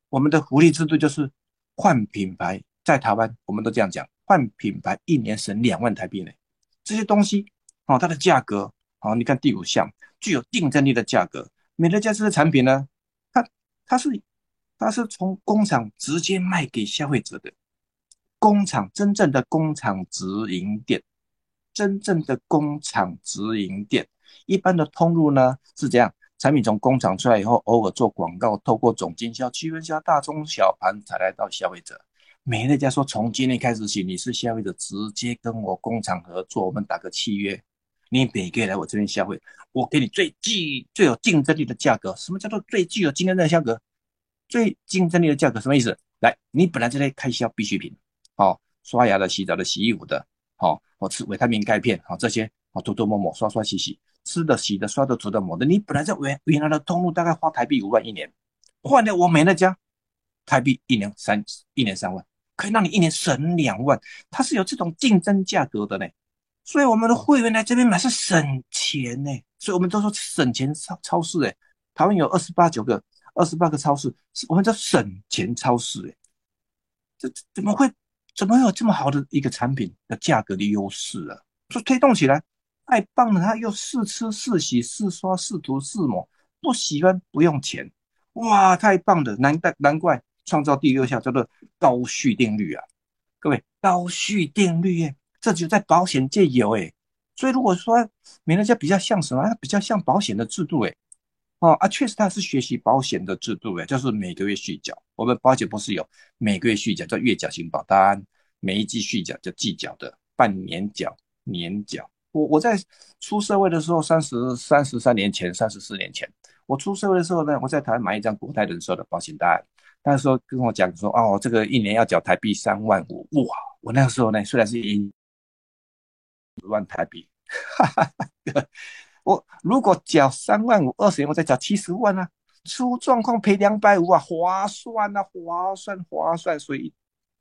我们的福利制度就是换品牌，在台湾我们都这样讲，换品牌一年省两万台币呢。这些东西哦，它的价格哦，你看第五项具有竞争力的价格，美乐家这些产品呢，它它是它是从工厂直接卖给消费者的，工厂真正的工厂直营店，真正的工厂直营店，一般的通路呢是这样。产品从工厂出来以后，偶尔做广告，透过总经销区分下大中小盘，才来到消费者。美乐家说，从今天开始起，你是消费者，直接跟我工厂合作，我们打个契约，你每个月来我这边消费，我给你最具最有竞争力的价格。什么叫做最具有竞争力的价格？最竞争力的价格什么意思？来，你本来这些开销必需品，哦，刷牙的、洗澡的、洗衣服的，好，我吃维他命钙片，好，这些，哦，涂涂抹抹，刷刷洗洗。吃的、洗的、刷的、涂的、抹的，你本来在原原来的通路大概花台币五万一年，换了我美乐家，台币一年三一年三万，可以让你一年省两万，它是有这种竞争价格的呢。所以我们的会员来这边买是省钱呢，所以我们都说省钱超超市哎，台湾有二十八九个二十八个超市，我们叫省钱超市哎，这怎么会怎么有这么好的一个产品的价格的优势啊？说推动起来。太棒了！他又试吃、试洗、试刷、试涂、试抹，不喜欢不用钱，哇，太棒了！难怪难怪创造第六项叫做高续定律啊！各位，高续定律耶，这就在保险界有哎，所以如果说美乐家比较像什么？它比较像保险的制度哎，哦啊，确实它是学习保险的制度哎，就是每个月续缴。我们保险不是有每个月续缴叫月缴型保单，每一季续缴叫季缴的，半年缴、年缴。我我在出社会的时候，三十三十三年前，三十四年前，我出社会的时候呢，我在台湾买一张国泰人寿的保险单，那时候跟我讲说，哦，这个一年要缴台币三万五，哇！我那个时候呢，虽然是一万台币，哈哈哈，我如果缴三万五二十年，我再缴七十万啊，出状况赔两百五啊，划算啊，划算划算，所以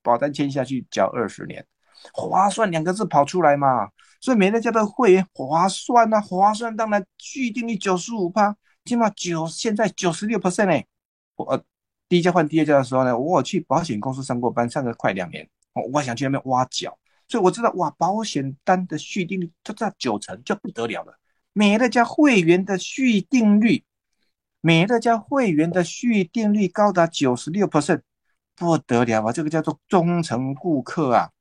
保单签下去缴二十年。划算两个字跑出来嘛，所以美乐家的会员划算啊，划算当然续订率九十五趴，起码九现在九十六 percent 呢。我第一家换第二家的时候呢，我去保险公司上过班，上了快两年，我我想去那边挖角，所以我知道哇，保险单的续订率就在九成就不得了了。美乐家会员的续订率美乐家会员的续订率高达九十六 percent，不得了啊！这个叫做忠诚顾客啊。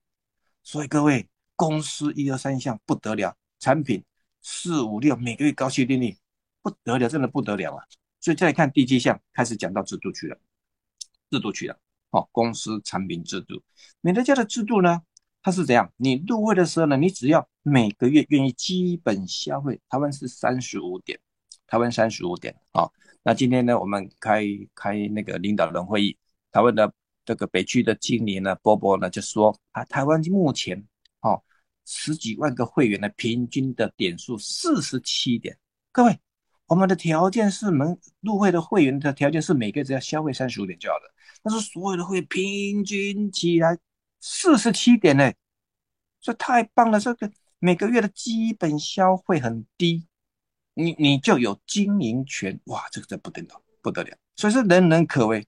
所以各位，公司一二三项不得了，产品四五六每个月高续订率不得了，真的不得了啊！所以再来看第七项，开始讲到制度去了，制度去了。好，公司产品制度，美乐家的制度呢，它是怎样？你入会的时候呢，你只要每个月愿意基本消费，台湾是三十五点，台湾三十五点。好，那今天呢，我们开开那个领导人会议，台湾的。这个北区的经理呢，波波呢就说啊，台湾目前哦十几万个会员的平均的点数四十七点。各位，我们的条件是门入会的会员的条件是每个月只要消费三十五点就好了。但是所有的会平均起来四十七点呢，这太棒了！这个每个月的基本消费很低，你你就有经营权哇！这个这不得了，不得了，所以是人人可为。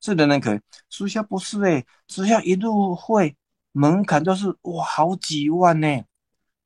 是人人可为，直销不是哎，只要一入会，门槛都是哇，好几万呢，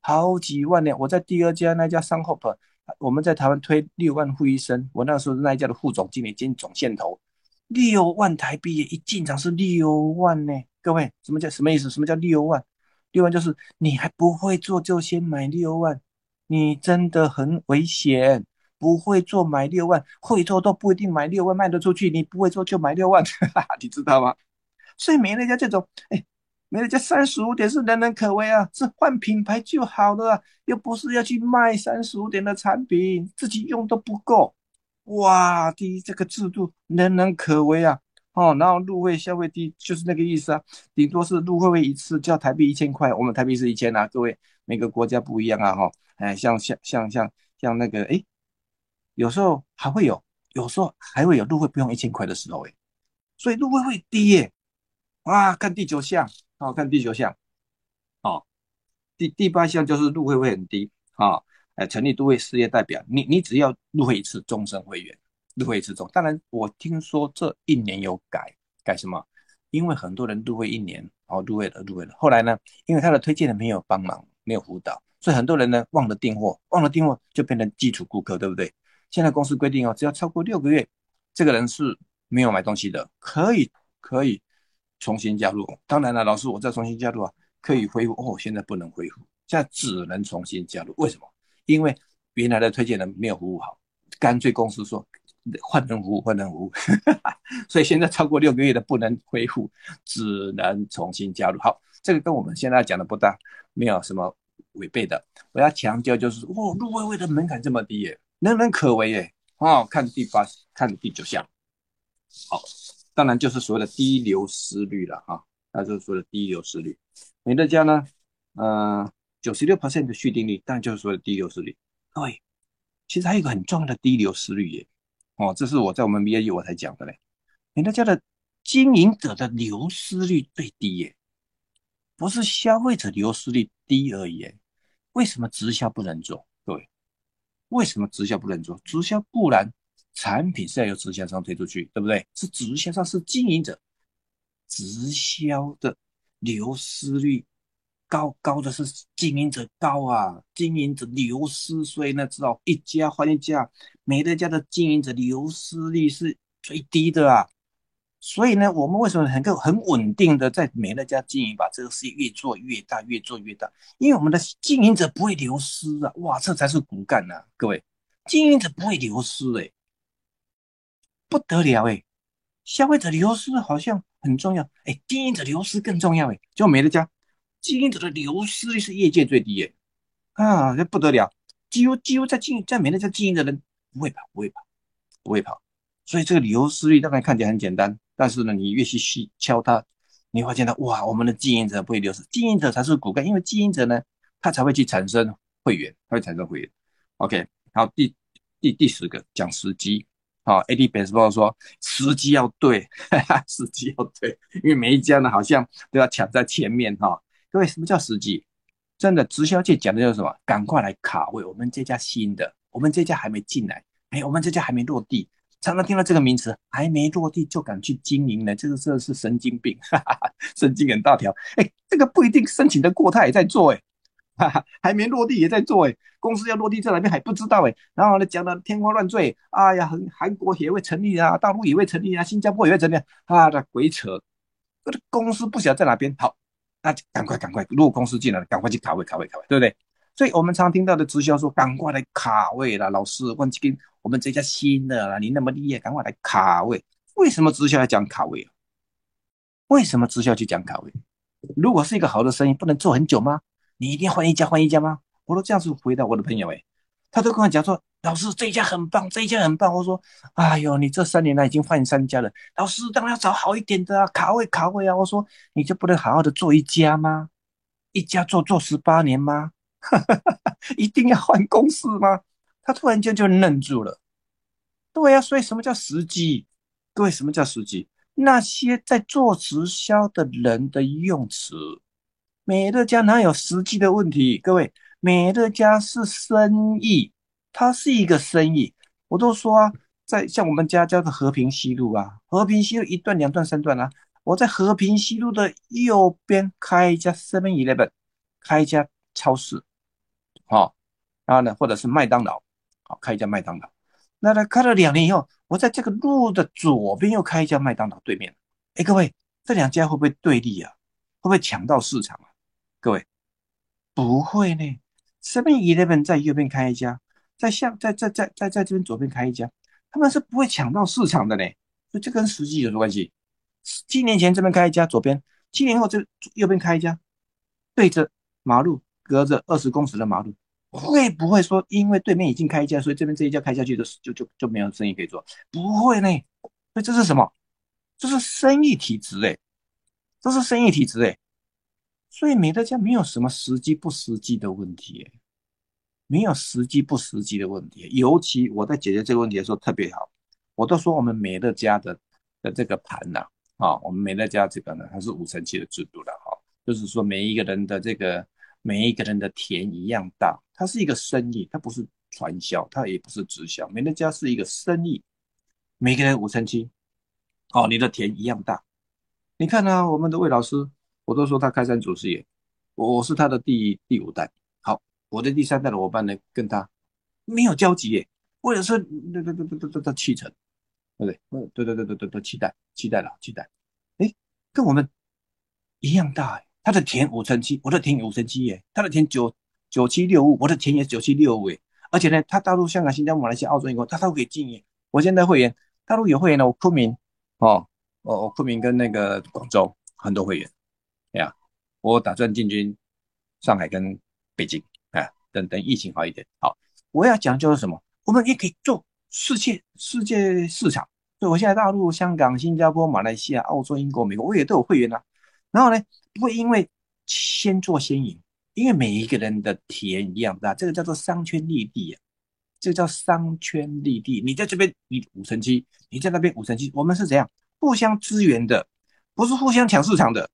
好几万呢。我在第二家那家 SunHope，我们在台湾推六万副医生，我那时候那一家的副总经理兼总线头，六万台币一进场是六万呢。各位，什么叫什么意思？什么叫六万？六万就是你还不会做就先买六万，你真的很危险。不会做买六万，会做都不一定买六万卖得出去。你不会做就买六万，你知道吗？所以没人家这种，哎，没人家三十五点是人人可为啊，是换品牌就好了，又不是要去卖三十五点的产品，自己用都不够。哇，第一这个制度人人可为啊，哦，然后入会消费低就是那个意思啊，顶多是入会费一次交台币一千块，我们台币是一千啊，各位每个国家不一样啊，哈，哎，像像像像像那个，哎。有时候还会有，有时候还会有入会不用一千块的时候哎，所以入会会低耶。哇，看第九项，好看第九项，哦，第第八项就是入会会很低啊。哎，成立都会事业代表，你你只要入会一次终身会员，入会一次终。当然，我听说这一年有改改什么？因为很多人入会一年，哦，入会了入会了。后来呢，因为他的推荐人没有帮忙，没有辅导，所以很多人呢忘了订货，忘了订货就变成基础顾客，对不对？现在公司规定哦，只要超过六个月，这个人是没有买东西的，可以可以重新加入。当然了，老师，我再重新加入啊，可以恢复哦。现在不能恢复，现在只能重新加入。为什么？因为原来的推荐人没有服务好，干脆公司说换人服务，换人服务。所以现在超过六个月的不能恢复，只能重新加入。好，这个跟我们现在讲的不大，没有什么违背的。我要强调就是，哦，入会会的门槛这么低耶。人人可为耶，哦，看第八，看第九项，好，当然就是所谓的低流失率了哈，那就是所谓的低流失率。美乐家呢，呃，九十六 percent 的续订率，当然就是所谓的低流失率。各位，其实还有一个很重要的低流失率耶，哦，这是我在我们 BAE 我才讲的嘞。人家的经营者的流失率最低耶，不是消费者流失率低而已。为什么直销不能做？各位？为什么直销不能做？直销固然产品是要由直销商推出去，对不对？是直销商是经营者，直销的流失率高高的是经营者高啊，经营者流失，所以呢，知道一家换一家，每一家的经营者流失率是最低的啊。所以呢，我们为什么能够很稳定的在美乐家经营，把这个事业越做越大，越做越大？因为我们的经营者不会流失啊！哇，这才是骨干呐，各位，经营者不会流失哎，不得了哎，消费者流失好像很重要哎，经营者流失更重要哎，就美乐家经营者的流失率是业界最低耶，啊，这不得了，几乎几乎在经在美乐家经营的人不会跑，不会跑，不会跑，所以这个流失率当然看起来很简单。但是呢，你越去细敲它，你会见到哇，我们的经营者不会流失，经营者才是骨干，因为经营者呢，他才会去产生会员，他会产生会员。OK，好，第第第十个讲时机，好，AD Baseball 说时机要对，时机要对，因为每一家呢好像都要抢在前面哈。各位，什么叫时机？真的直销界讲的就是什么？赶快来卡位，我们这家新的，我们这家还没进来，哎，我们这家还没落地。常常听到这个名词，还没落地就敢去经营呢，这个真的是神经病，哈哈哈，神经很大条。哎，这个不一定申请的过，他也在做哎。哈哈，还没落地也在做哎，公司要落地在哪边还不知道哎，然后呢讲的天花乱坠，哎呀，韩韩国也会成立啊，大陆也会成立啊，新加坡也会成立啊，的鬼扯，公司不晓得在哪边，好，那就赶快赶快，如果公司进来了，赶快去卡位卡位卡位，对不对？所以我们常听到的直销说，赶快来卡位啦，老师，忘记跟我们这家新的啦，你那么厉害，赶快来卡位。为什么直销要讲卡位？为什么直销去讲卡位？如果是一个好的生意，不能做很久吗？你一定要换一家换一家吗？我都这样子回答我的朋友哎，他都跟我讲说，老师这一家很棒，这一家很棒。我说，哎呦，你这三年来已经换三家了，老师当然要找好一点的啊，卡位卡位啊。我说，你就不能好好的做一家吗？一家做做十八年吗？一定要换公司吗？他突然间就愣住了。对呀，所以什么叫时机？各位，什么叫时机？那些在做直销的人的用词，美乐家哪有实际的问题？各位，美乐家是生意，它是一个生意。我都说啊，在像我们家叫做和平西路啊，和平西路一段、两段、三段啊，我在和平西路的右边开一家 Seven Eleven，开一家超市，好，然后呢，或者是麦当劳，好，开一家麦当劳。那他开了两年以后，我在这个路的左边又开一家麦当劳对面。哎，各位，这两家会不会对立啊？会不会抢到市场啊？各位，不会呢。Seven Eleven 在右边开一家，在下在在在在在这边左边开一家，他们是不会抢到市场的呢。所以这跟实际有什么关系？七年前这边开一家左边，七年后这右边开一家，对着马路，隔着二十公尺的马路。会不会说，因为对面已经开一家，所以这边这一家开下去的就就就没有生意可以做？不会呢，所以这是什么？这是生意体质哎，这是生意体质哎，所以美乐家没有什么实际不实际的问题，没有实际不实际的问题。尤其我在解决这个问题的时候特别好，我都说我们美乐家的的这个盘呐，啊，我们美乐家这个呢，它是五成七的制度的哈，就是说每一个人的这个。每一个人的田一样大，它是一个生意，它不是传销，它也不是直销。美乐家是一个生意，每个人五成七，哦，你的田一样大。你看呢，我们的魏老师，我都说他开山祖师爷，我是他的第第五代。好，我的第三代的伙伴呢，跟他没有交集耶。或者是那那那那那那七成，对不对？嗯，对对对对对对，期待期待了，期待。哎，跟我们一样大哎。他的田五成七，我的田五成七耶。他的田九九七六五，我的田也九七六五耶。而且呢，他大陆、香港、新加坡、马来西亚、澳洲、英国，他都可以进耶。我现在会员，大陆有会员的，我昆明哦，我我昆明跟那个广州很多会员，呀，我打算进军上海跟北京，啊，等等疫情好一点。好，我要讲就是什么，我们也可以做世界世界市场。所以我现在大陆、香港、新加坡、马来西亚、澳洲、英国、美国，我也都有会员啊。然后呢，不会因为先做先赢，因为每一个人的体验一样大，这个叫做商圈立地啊，这叫商圈立地。你在这边你五成七，你在那边五成七，我们是怎样互相支援的，不是互相抢市场的。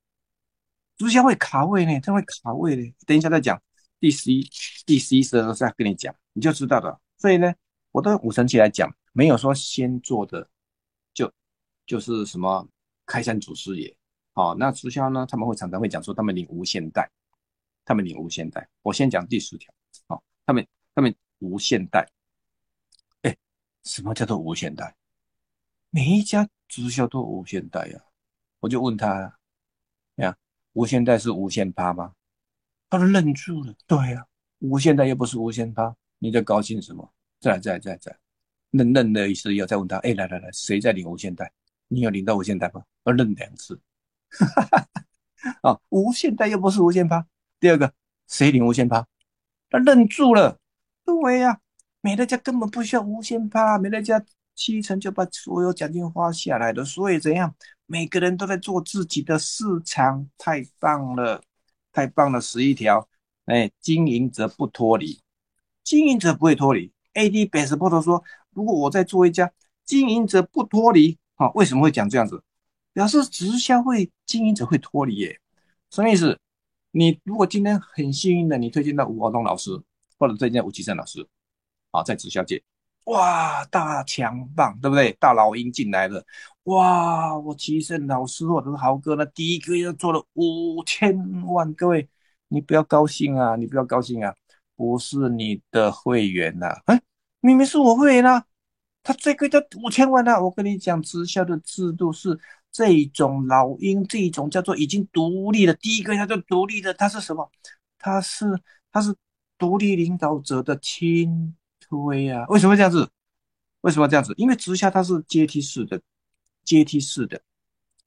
直销会卡位呢，它会卡位呢。等一下再讲第十一、第十一十二再跟你讲，你就知道了。所以呢，我都五成七来讲，没有说先做的就就是什么开山祖师爷。好，那直销呢？他们会常常会讲说，他们领无限贷，他们领无限贷。我先讲第十条。好，他们他们无限贷。哎，什么叫做无限贷？每一家直销都无限贷呀。我就问他呀，无限贷是无限趴吗？他都愣住了。对呀，无限贷又不是无限趴，你在高兴什么？再来再来再来再来，愣愣的意思要再问他。哎，来来来，谁在领无限贷？你有领到无限贷吗？我愣两次。哈哈哈！啊，无限贷又不是无限趴。第二个，谁领无限趴？他愣住了。对呀，美乐家根本不需要无限趴，美乐家七成就把所有奖金花下来了。所以怎样？每个人都在做自己的市场，太棒了，太棒了！十一条，哎，经营者不脱离，经营者不会脱离。AD Best p o r t 说，如果我在做一家经营者不脱离，好，为什么会讲这样子？表示直销会经营者会脱离耶，什么意思？你如果今天很幸运的，你推荐到吴华东老师，或者推荐吴奇胜老师，啊，在直销界，哇，大强棒，对不对？大老鹰进来了，哇，我奇胜老师或者是豪哥呢，第一个月做了五千万，各位，你不要高兴啊，你不要高兴啊，不是你的会员呐，哎，明明是我会员啊，他最贵的五千万啊，我跟你讲，直销的制度是这种老鹰，这种叫做已经独立的，第一个叫做独立的，他是什么？他是他是独立领导者的亲推啊，为什么这样子？为什么这样子？因为直销它是阶梯式的，阶梯式的，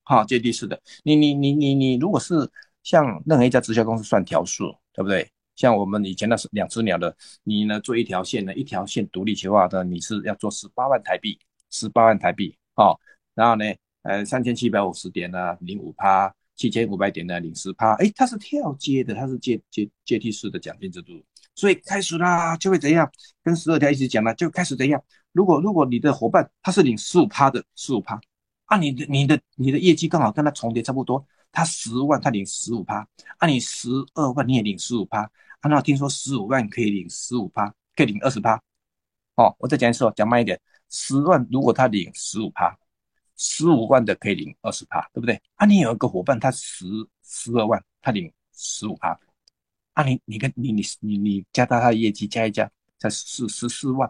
好，阶梯式的。你你你你你，如果是像任何一家直销公司算条数，对不对？像我们以前那是两只鸟的，你呢做一条线呢，一条线独立企划的，你是要做十八万台币，十八万台币，好，然后呢，呃，三千七百五十点呢，零五趴，七千五百点呢，零十趴，哎，它是跳阶的，它是阶阶阶梯式的奖金制度，所以开始啦，就会怎样？跟十二条一起讲了，就开始怎样？如果如果你的伙伴他是领十五趴的十五趴，啊，你的你的你的业绩刚好跟他重叠差不多，他十万他领十五趴，啊，你十二万你也领十五趴，啊，那听说十五万可以领十五趴，可以领二十趴，哦，我再讲一次哦，讲慢一点，十万如果他领十五趴，十五万的可以领二十趴，对不对？啊，你有一个伙伴他十十二万他领十五趴，啊，你你跟你你你你加大他的业绩加一加才十十四万。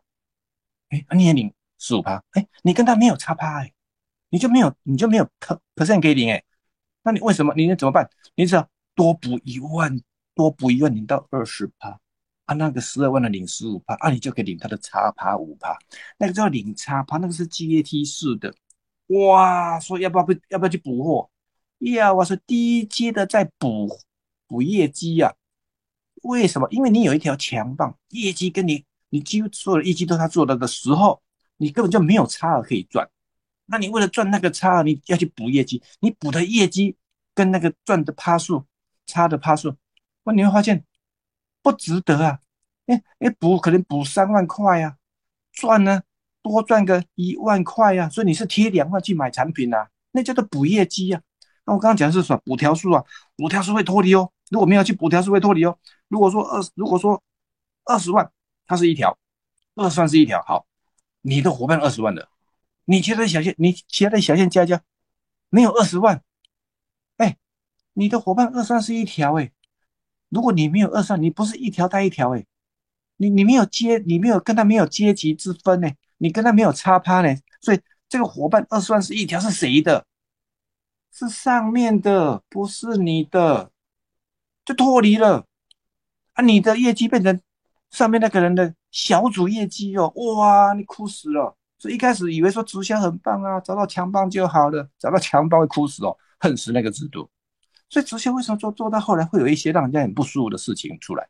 哎，你也领十五趴，哎，你跟他没有差趴，哎，你就没有，你就没有 per percent 可以领，哎，那你为什么？你怎么办？你只要多补一万，多补一万，领到二十趴，啊，那个十二万的领十五趴，啊，你就可以领他的差趴五趴，那个叫领差趴，那个是阶梯式的，哇，说要不要不要不要去补货？呀，我说低阶的在补补业绩呀，为什么？因为你有一条强棒，业绩跟你。你几乎所有的业绩都他做了的时候，你根本就没有差额可以赚。那你为了赚那个差额，你要去补业绩，你补的业绩跟那个赚的趴数差的趴数，那你会发现不值得啊！哎哎，补可能补三万块呀，赚呢多赚个一万块呀，所以你是贴两万去买产品呐，那叫做补业绩呀。那我刚刚讲的是什么？补条数啊，补条数会脱离哦。如果没有去补条是会脱离哦。如果说二，如果说二十万。它是一条，二十万是一条。好，你的伙伴二十万的，你其他的小线，你其他的小线加加，没有二十万。哎，你的伙伴二十万是一条哎，如果你没有二十万，你不是一条带一条哎，你你没有阶，你没有跟他没有阶级之分呢，你跟他没有差趴呢，所以这个伙伴二十万是一条是谁的？是上面的，不是你的，就脱离了啊，你的业绩变成。上面那个人的小组业绩哦，哇，你哭死了！所以一开始以为说直销很棒啊，找到强棒就好了，找到强棒会哭死哦，恨死那个制度。所以直销为什么做做到后来会有一些让人家很不舒服的事情出来？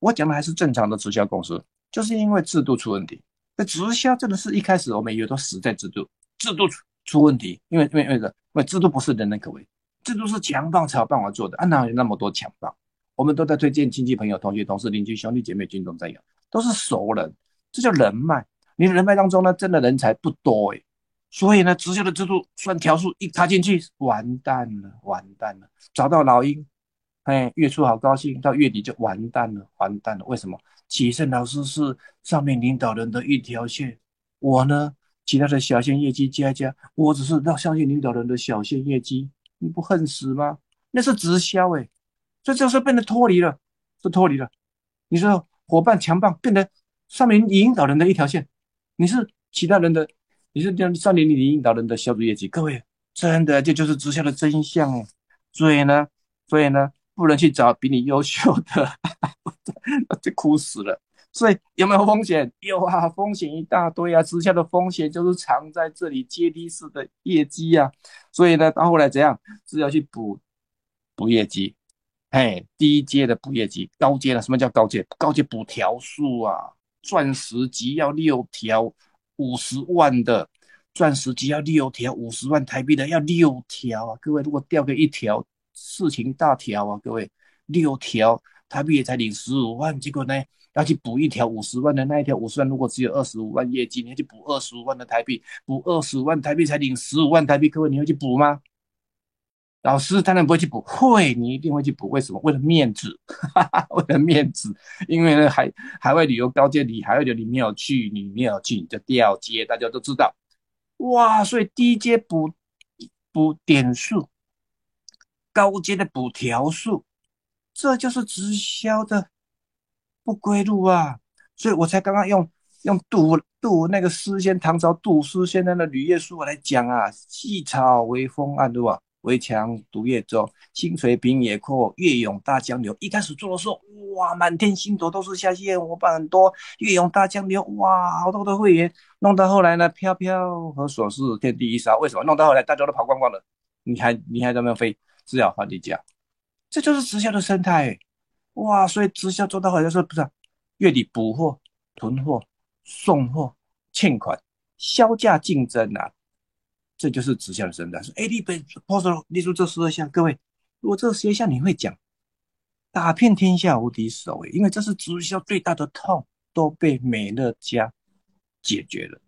我讲的还是正常的直销公司，就是因为制度出问题。那直销真的是一开始我们以为都死在制度，制度出出问题，因为因为因为因为制度不是人人可为，制度是强棒才有办法做的，啊哪有那么多强棒？我们都在推荐亲戚朋友、同学、同事、邻居、兄弟姐妹、军中战友，都是熟人，这叫人脉。你的人脉当中呢，真的人才不多哎，所以呢，直销的制度算条数一插进去，完蛋了，完蛋了。找到老鹰，哎，月初好高兴，到月底就完蛋了，完蛋了。为什么？启胜老师是上面领导人的一条线，我呢，其他的小线业绩加加，我只是让相信领导人的小线业绩，你不恨死吗？那是直销哎。所以这时候变得脱离了，是脱离了。你说伙伴强棒变得上面引导人的一条线，你是其他人的，你是上上面你引导人的小组业绩。各位，真的这就是直销的真相哦。所以呢，所以呢，不能去找比你优秀的，就 哭死了。所以有没有风险？有啊，风险一大堆啊。直销的风险就是藏在这里，阶梯式的业绩啊。所以呢，到后来怎样？是要去补补业绩。哎，低阶的补业绩，高阶的什么叫高阶？高阶补条数啊，钻石级要六条五十万的，钻石级要六条五十万台币的要六条啊！各位，如果掉个一条，事情大条啊！各位，六条台币也才领十五万，结果呢要去补一条五十万的那一条五十万，如果只有二十五万业绩，你要去补二十五万的台币，补二十五万台币才领十五万台币，各位你会去补吗？老师当然不会去补，会，你一定会去补。为什么？为了面子，为了面子。因为呢，海海外旅游高阶，你海外旅游你没有去，你没有去，你就掉阶，大家都知道。哇，所以低阶补补点数，高阶的补条数，这就是直销的不归路啊！所以我才刚刚用用杜杜那个诗仙唐朝杜诗仙那的《吕夜书》来讲啊，细草微风暗对吧。围墙独夜舟，清水平野阔，月涌大江流。一开始做的时候，哇，满天星斗都是下线，伙伴很多，月涌大江流，哇，好多的会员。弄到后来呢，飘飘和琐事，天地一沙。为什么？弄到后来大家都跑光光了，你还你还在那飞，只要换地价，这就是直销的生态。哇，所以直销做到好像说不是月底补货、囤货、送货、欠款、销价竞争啊。这就是直销的生态。说，哎，你本 post 列出这十二项，各位，如果这十二项你会讲，打遍天下无敌手，因为这是直销最大的痛，都被美乐家解决了，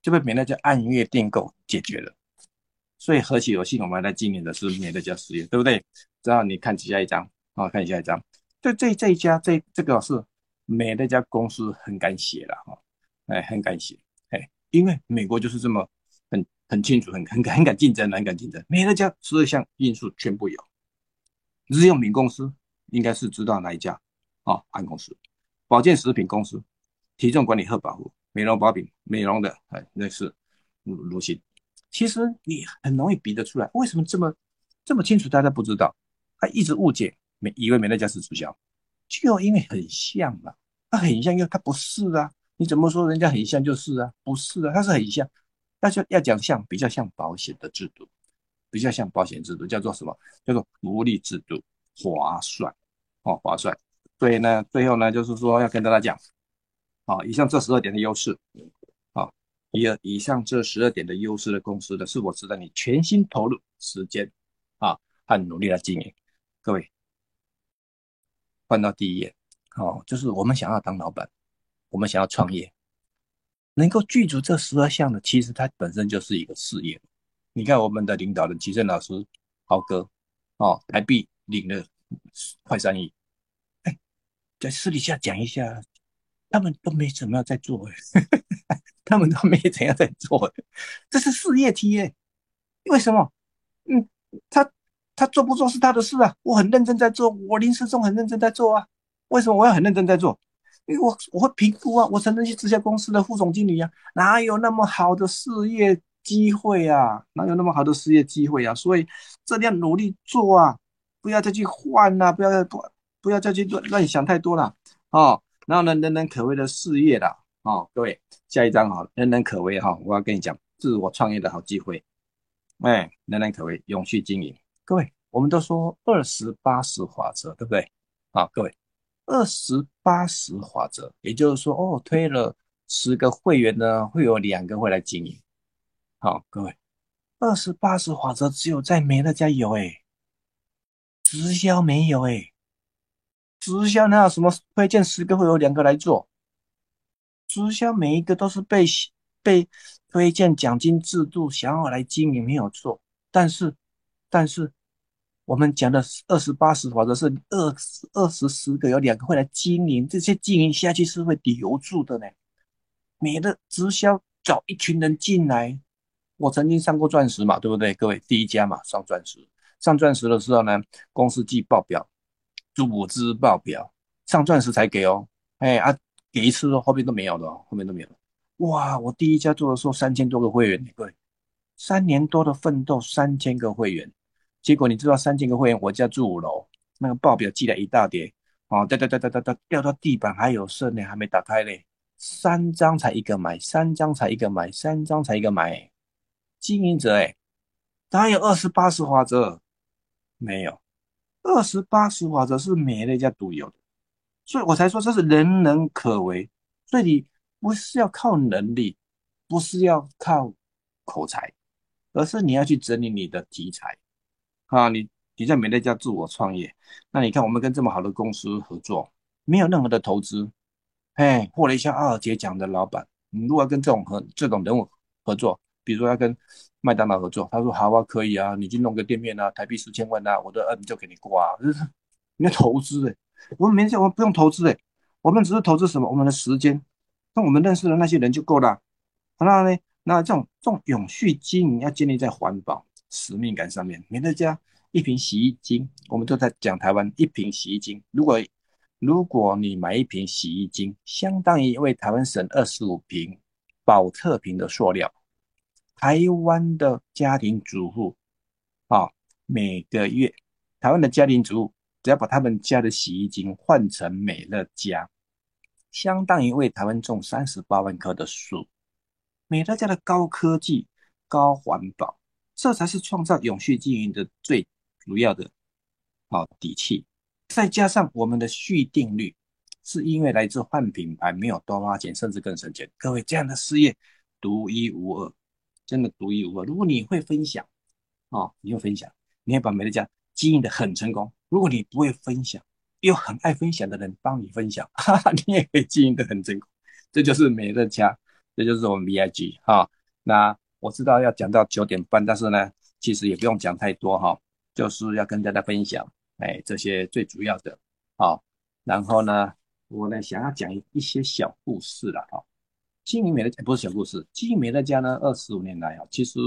就被美乐家按月订购解决了。所以何其有幸，我们来经营的是美乐家事业，对不对？只要你看下一张啊，看下一张，这这这一家这这个是美乐家公司很敢写了哈，哎，很敢写，哎，因为美国就是这么。很很清楚，很很很敢竞争，很敢竞争。每个家十二项因素全部有。日用品公司应该是知道哪一家啊？安公司、保健食品公司、体重管理和保护、美容保品、美容的，哎，那是卢卢鑫。其实你很容易比得出来，为什么这么这么清楚？大家不知道，他一直误解，每以为美乐家是直销，就因为很像嘛。他很像，因为他不是啊。你怎么说人家很像就是啊？不是啊，他是很像。那就要讲像比较像保险的制度，比较像保险制度，叫做什么？叫做福利制度，划算哦，划算。所以呢，最后呢，就是说要跟大家讲，啊，以上这十二点的优势，啊，以以上这十二点的优势的公司呢，是否值得你全心投入时间啊和努力来经营？各位，换到第一页，哦，就是我们想要当老板，我们想要创业。能够具足这十二项的，其实它本身就是一个事业。你看我们的领导人齐正老师，豪哥，哦，台币领了快三亿。哎，在私底下讲一下，他们都没怎么样在做，他们都没怎样在做，这是事业体哎。为什么？嗯，他他做不做是他的事啊，我很认真在做，我林世忠很认真在做啊。为什么我要很认真在做？因为我我会评估啊，我曾经是直销公司的副总经理啊，哪有那么好的事业机会啊？哪有那么好的事业机会啊？所以这样努力做啊，不要再去换了，不要再不不要再去乱乱想太多了哦。然后呢，人人可为的事业啦，哦，各位下一张哈，人人可为哈，我要跟你讲自我创业的好机会，哎，人人可为，永续经营。各位，我们都说二十八十法则，对不对？好，各位。二十八十法则，也就是说，哦，推了十个会员呢，会有两个会来经营。好，各位，二十八十法则只有在美乐家有，哎，直销没有，哎，直销哪有什么推荐十个会有两个来做？直销每一个都是被被推荐奖金制度想要来经营，没有错。但是，但是。我们讲的二十八十或者，是二十二十十个有两个会来经营，这些经营下去是会留住的呢。你的直销找一群人进来，我曾经上过钻石嘛，对不对？各位第一家嘛，上钻石，上钻石的时候呢，公司记报表，组织报表，上钻石才给哦。哎啊，给一次哦，后面都没有了，后面都没有了。哇，我第一家做的时候三千多个会员，各位，三年多的奋斗，三千个会员。结果你知道三千个会员，我家住五楼，那个报表寄了一大叠，哦，掉掉掉掉掉掉掉到地板，还有剩呢，还没打开嘞，三张才一个买，三张才一个买，三张才一个买，经营者哎，哪有二十八十法则？没有，二十八十法则是美乐家独有的，所以我才说这是人人可为，所以你不是要靠能力，不是要靠口才，而是你要去整理你的题材。啊，你你在美乐家自我创业，那你看我们跟这么好的公司合作，没有任何的投资，哎，获了一下二姐奖的老板，你如果跟这种和这种人物合作，比如说要跟麦当劳合作，他说好啊，可以啊，你去弄个店面啊，台币十千万啊，我的 N 就给你挂，就是你要投资哎，我们没讲我们不用投资哎，我们只是投资什么，我们的时间，那我们认识的那些人就够了。那呢，那这种这种永续经营要建立在环保。使命感上面，美乐家一瓶洗衣精，我们都在讲台湾一瓶洗衣精。如果如果你买一瓶洗衣精，相当于为台湾省二十五瓶保特瓶的塑料。台湾的家庭主妇啊，每个月台湾的家庭主妇只要把他们家的洗衣精换成美乐家，相当于为台湾种三十八万棵的树。美乐家的高科技、高环保，这才是创造永续经营的最主要的好底气。再加上我们的续订率，是因为来自换品牌，没有多花钱，甚至更省钱。各位，这样的事业独一无二。真的独一无二。如果你会分享，哦，你会分享，你会把美乐家经营的很成功。如果你不会分享，又很爱分享的人帮你分享，哈哈，你也可以经营的很成功。这就是美乐家，这就是我们 VIG 哈。那我知道要讲到九点半，但是呢，其实也不用讲太多哈，就是要跟大家分享，哎，这些最主要的，好。然后呢，我呢想要讲一些小故事了哈。经营美乐家不是小故事，经营美乐家呢，二十五年来啊，其实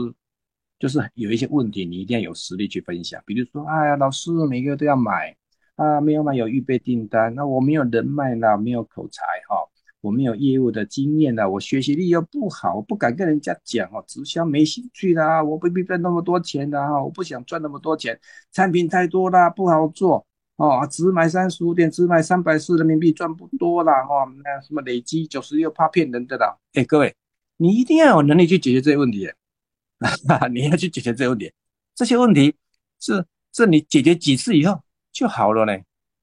就是有一些问题，你一定要有实力去分享。比如说，哎呀，老师每个月都要买啊，没有买有预备订单，那我没有人脉啦，没有口才哈，我没有业务的经验啦，我学习力又不好，我不敢跟人家讲哦，直销没兴趣啦，我不必赚那么多钱的哈，我不想赚那么多钱，产品太多啦，不好做。哦，只买三十五点，只买三百四人民币，赚不多啦！哈，那什么累积九十六，怕骗人的啦。哎，各位，你一定要有能力去解决这些问题，你要去解决这些问题。这些问题是是你解决几次以后就好了呢？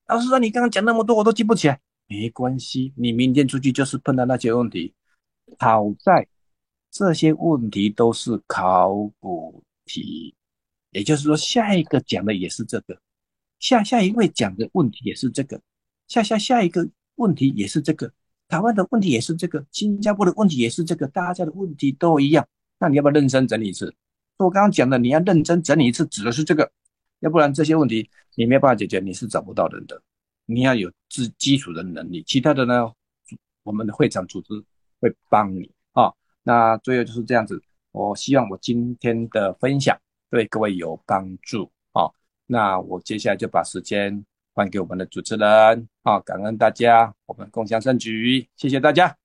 老师说你刚刚讲那么多，我都记不起来。没关系，你明天出去就是碰到那些问题。好在这些问题都是考古题，也就是说，下一个讲的也是这个。下下一位讲的问题也是这个，下下下一个问题也是这个，台湾的问题也是这个，新加坡的问题也是这个，大家的问题都一样。那你要不要认真整理一次？我刚刚讲的，你要认真整理一次，指的是这个，要不然这些问题你没办法解决，你是找不到人的。你要有自基础的能力，其他的呢，我们的会场组织会帮你啊。那最后就是这样子，我希望我今天的分享对各位有帮助啊。那我接下来就把时间还给我们的主持人，啊，感恩大家，我们共享盛举，谢谢大家。